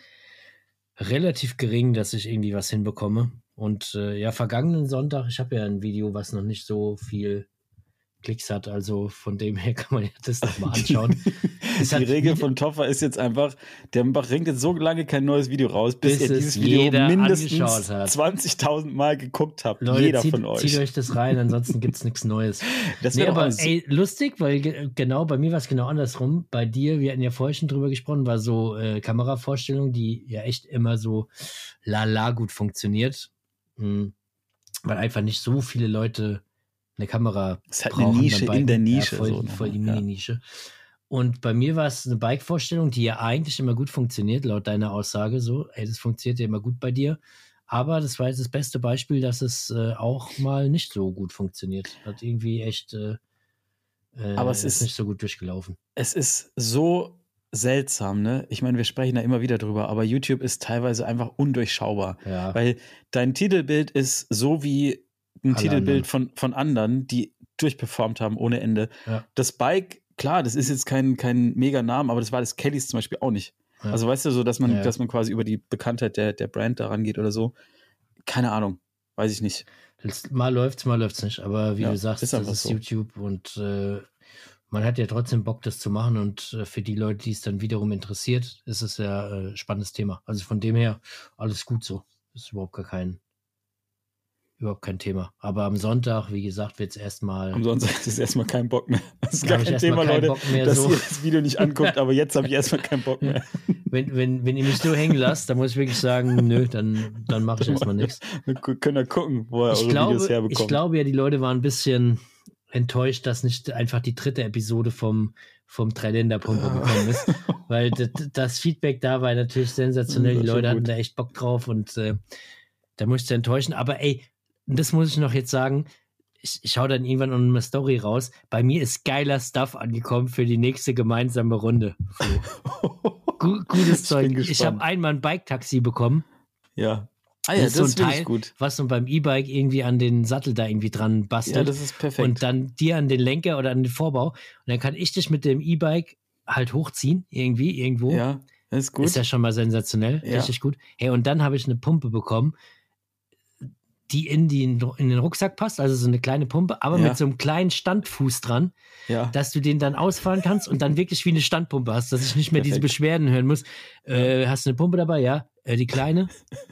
relativ gering, dass ich irgendwie was hinbekomme. Und äh, ja, vergangenen Sonntag, ich habe ja ein Video, was noch nicht so viel Klicks hat, also von dem her kann man ja das noch mal anschauen. Die hat Regel von Toffer ist jetzt einfach, der bringt jetzt so lange kein neues Video raus, bis, Bis ihr es dieses Video mindestens angeschaut hat. 20.000 Mal geguckt habt. Leute, jeder zieht, von euch. zieht euch das rein, ansonsten gibt es nichts Neues. das Nee, aber so, ey, lustig, weil ge genau, bei mir war es genau andersrum. Bei dir, wir hatten ja vorher schon drüber gesprochen, war so äh, Kameravorstellung, die ja echt immer so lala gut funktioniert. Hm. Weil einfach nicht so viele Leute eine Kamera es halt eine Nische in der. Nische. Ja, voll, so, ne? voll die Ja. Und bei mir war es eine Bike-Vorstellung, die ja eigentlich immer gut funktioniert, laut deiner Aussage so. Ey, das funktioniert ja immer gut bei dir. Aber das war jetzt das beste Beispiel, dass es äh, auch mal nicht so gut funktioniert. Hat irgendwie echt äh, äh, Aber es ist- nicht so gut durchgelaufen. Es ist so seltsam, ne? Ich meine, wir sprechen da immer wieder drüber, aber YouTube ist teilweise einfach undurchschaubar. Ja. Weil dein Titelbild ist so wie ein Alle Titelbild anderen. von, von anderen, die durchperformt haben ohne Ende. Ja. Das Bike, klar, das ist jetzt kein, kein mega Name, aber das war das Kellys zum Beispiel auch nicht. Ja. Also weißt du, so dass man, Ja. dass man quasi über die Bekanntheit der, der Brand da rangeht oder so. Keine Ahnung. Weiß ich nicht. Mal läuft's, mal läuft's nicht. Aber wie Ja, du sagst, ist das ist so. YouTube und äh, man hat ja trotzdem Bock, das zu machen. Und äh, für die Leute, die es dann wiederum interessiert, ist es ja äh, spannendes Thema. Also von dem her alles gut so. Ist überhaupt gar kein, überhaupt kein Thema. Aber am Sonntag, wie gesagt, wird's erstmal. Umsonst ist es erstmal kein Bock mehr. Das ist gar kein Thema, keinen Leute, Bock mehr, dass so. ihr das Video nicht anguckt, aber jetzt habe ich erstmal keinen Bock mehr. Wenn, wenn, wenn ihr mich so hängen lasst, dann muss ich wirklich sagen, nö, dann, dann mache ich erstmal nichts. Wir können ja gucken, wo er ich eure glaube, Videos herbekommt. ich glaube ja, die Leute waren ein bisschen enttäuscht, dass nicht einfach die dritte Episode vom, vom Dreiländer-Pumpe gekommen ist. Weil das, Feedback da war natürlich sensationell. Die Leute hatten da echt Bock drauf und äh, da musste ich enttäuschen. Aber ey, das muss ich noch jetzt sagen. Ich, ich hau dann irgendwann noch eine Story raus. Bei mir ist geiler Stuff angekommen für die nächste gemeinsame Runde. Gu gutes Ich Zeug. Ich gespannt. habe einmal ein Bike-Taxi bekommen ja. Ah ja, Das das, ist so ein Teil, ich gut. was man beim E-Bike irgendwie an den Sattel da irgendwie dran bastelt. Ja, das ist perfekt. und dann dir an den Lenker oder an den Vorbau. Und dann kann ich dich mit dem E-Bike halt hochziehen, irgendwie, irgendwo. ja, das ist gut. Ist ja schon mal sensationell, Ja. richtig gut. Hey, und dann habe ich eine Pumpe bekommen, die in, die in den Rucksack passt, also so eine kleine Pumpe, aber Ja. mit so einem kleinen Standfuß dran, ja. dass du den dann ausfahren kannst und dann wirklich wie eine Standpumpe hast, dass ich nicht mehr diese Perfekt. Beschwerden hören muss. Äh, hast du eine Pumpe dabei? Ja. Äh, die Kleine?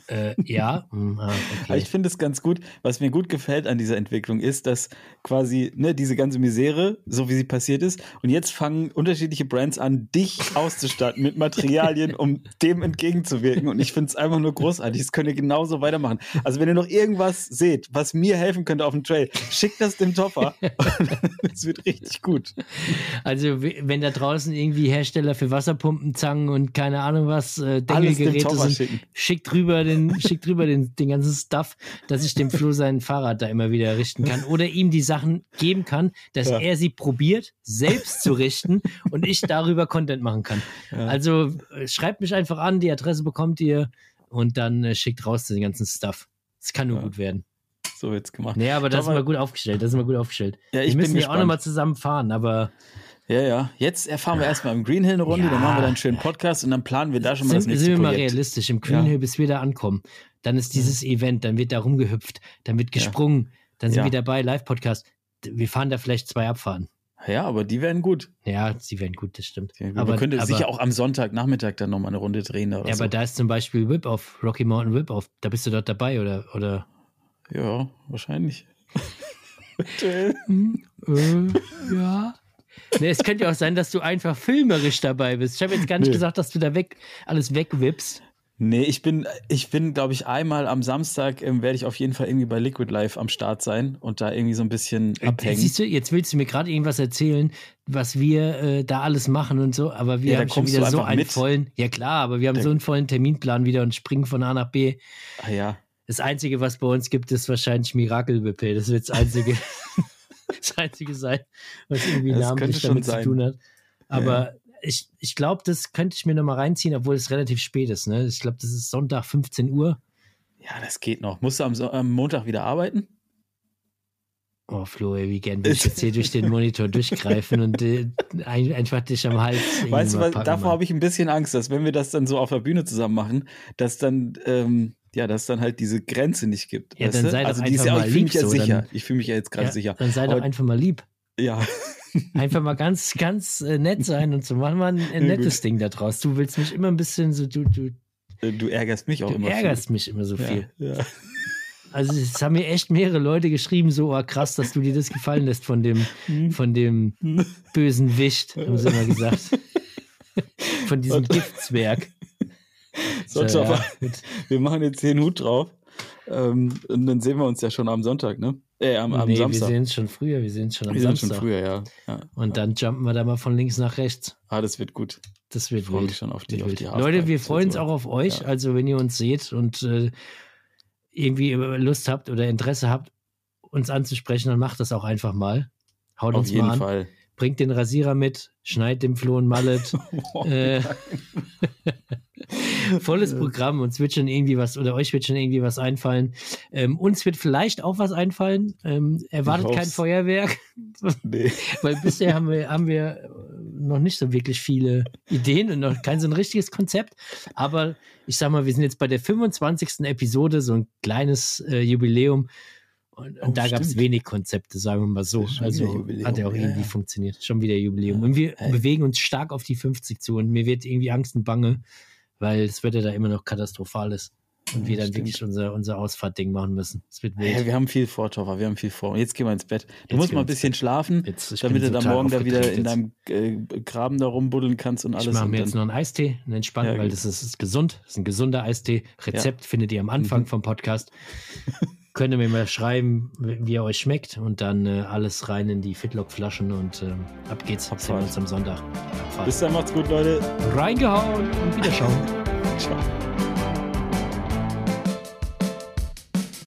äh, ja. Hm, ah, Aber ich finde es ganz gut. Was mir gut gefällt an dieser Entwicklung ist, dass quasi ne, diese ganze Misere, so wie sie passiert ist, und jetzt fangen unterschiedliche Brands an, dich auszustatten mit Materialien, um dem entgegenzuwirken. Und ich finde es einfach nur großartig. Das könnt ihr genauso weitermachen. Also wenn ihr noch irgendwas seht, was mir helfen könnte auf dem Trail, schickt das dem Topper. das wird richtig gut. Also wenn da draußen irgendwie Hersteller für Wasserpumpen, Zangen und keine Ahnung was, äh, Dengelgeräte sind, schicken. schickt drüber den, schickt drüber den, den ganzen Stuff, dass ich dem Flo sein Fahrrad da immer wieder richten kann oder ihm die Sachen geben kann, dass ja. er sie probiert, selbst zu richten und ich darüber Content machen kann. Ja. Also äh, schreibt mich einfach an, die Adresse bekommt ihr und dann äh, schickt raus den ganzen Stuff. Es kann nur ja. gut werden. So wird's gemacht. Nee, aber das ist mal gut aufgestellt. Das ist mal gut aufgestellt. Ja, ich Wir müssen ja auch nochmal zusammen fahren, aber ja, ja. Jetzt erfahren wir erstmal im Green Hill eine Runde, ja. dann machen wir dann einen schönen Podcast und dann planen wir da schon mal sind, das nächste Sind wir mal Projekt. realistisch. Im Green ja. Hill, bis wir da ankommen, dann ist dieses ja. Event, dann wird da rumgehüpft, dann wird gesprungen, dann sind wir dabei, Live-Podcast. Wir fahren da vielleicht zwei Abfahren. Ja, aber die werden gut. Ja, die werden gut, das stimmt. Ja, aber man könnte aber, sicher auch am Sonntag-Nachmittag dann nochmal eine Runde drehen. Oder ja, so. aber da ist zum Beispiel Whip-Off, Rocky Mountain Whip-Off. Da bist du dort dabei, oder? oder? Ja, wahrscheinlich. hm, äh, ja. Nee, es könnte ja auch sein, dass du einfach filmerisch dabei bist. Ich habe jetzt gar nicht nee. gesagt, dass du da weg alles wegwippst. Nee, ich bin, ich bin, glaube ich, einmal am Samstag ähm, werde ich auf jeden Fall irgendwie bei Liquid Life am Start sein und da irgendwie so ein bisschen äh, abhängen. Siehst du, jetzt willst du mir gerade irgendwas erzählen, was wir äh, da alles machen und so, aber wir ja, haben schon wieder so einen mit. vollen, ja klar, aber wir haben da, so einen vollen Terminplan wieder und springen von A nach B. Ah ja. Das Einzige, was bei uns gibt, ist wahrscheinlich Miracle WP. Das wird das Einzige. das Einzige sein, was irgendwie namentlich damit sein. zu tun hat. Aber ja. ich, ich glaube, das könnte ich mir nochmal reinziehen, obwohl es relativ spät ist. Ne? Ich glaube, das ist Sonntag 15 Uhr. Ja, das geht noch. Musst du am, so am Montag wieder arbeiten? Oh, Flo, ey, wie gern würde ich jetzt hier durch den Monitor durchgreifen und äh, einfach dich am Hals. Weißt du, was, davor habe ich ein bisschen Angst, dass wenn wir das dann so auf der Bühne zusammen machen, dass dann ähm, ja, dass es dann halt diese Grenze nicht gibt. Ja, dann sei also doch einfach ja, mal ich fühle mich ja so, sicher. ich fühle mich ja jetzt gerade ja, sicher. Dann sei doch einfach mal lieb. Ja. Einfach mal ganz, ganz äh, nett sein und so. Mach mal ein, ein nettes ja, Ding da draus. Du willst mich immer ein bisschen so, du, du. Äh, du ärgerst mich auch du immer. Du ärgerst viel. mich immer so viel. Ja, Also es haben mir echt mehrere Leute geschrieben, so oh, krass, dass du dir das gefallen lässt von dem, hm. von dem bösen Wicht, haben sie immer gesagt. Von diesem Giftzwerg. Sonst so, aber, wir machen jetzt den Hut drauf. Ähm, und dann sehen wir uns ja schon am Sonntag, ne? Äh, am, am nee, Samstag. wir sehen es schon früher, wir sehen es schon am wir Samstag. Wir schon früher, ja. ja. Und dann jumpen wir da mal von links nach rechts. Ah, das wird gut. Das wird ich wild. schon auf die, auf die Leute, wir freuen uns auch auf euch. Ja. Also, wenn ihr uns seht und äh, irgendwie Lust habt oder Interesse habt, uns anzusprechen, dann macht das auch einfach mal. Haut auf uns mal an. Fall bringt den Rasierer mit, schneidet dem Floh ein Mallet. Oh, äh, volles Programm. Uns wird schon irgendwie was, oder euch wird schon irgendwie was einfallen. Ähm, uns wird vielleicht auch was einfallen. Ähm, erwartet kein Feuerwerk. Nee. Weil bisher haben wir, haben wir noch nicht so wirklich viele Ideen und noch kein so ein richtiges Konzept. Aber ich sag mal, wir sind jetzt bei der 25. Episode, so ein kleines äh, Jubiläum. Und, und oh, da gab es wenig Konzepte, sagen wir mal so. Also hat ja auch irgendwie ja. funktioniert. Schon wieder Jubiläum. Und wir hey. bewegen uns stark auf die 50 zu. Und mir wird irgendwie Angst und Bange, weil das Wetter da immer noch katastrophal ist. Und wir dann wirklich unser, unser Ausfahrtding machen müssen. Es wird wild. Ja, wir haben viel vor, Toffer. Wir haben viel vor. Jetzt gehen wir ins Bett. Du jetzt musst mal ein bisschen schlafen, jetzt, damit du dann morgen da wieder in deinem äh, Graben da rumbuddeln kannst und alles. Ich mache mir jetzt noch einen Eistee, einen entspannten, ja, weil das ist, ist, gesund. Das ist ein gesunder Eistee. Rezept ja. findet ihr am Anfang mhm. vom Podcast. Könnt ihr mir mal schreiben, wie er euch schmeckt und dann äh, alles rein in die Fitlock-Flaschen und äh, ab geht's. Sehen wir uns am Sonntag. Abfahrt. Bis dann, macht's gut, Leute. Reingehauen und wiederschauen. Ciao.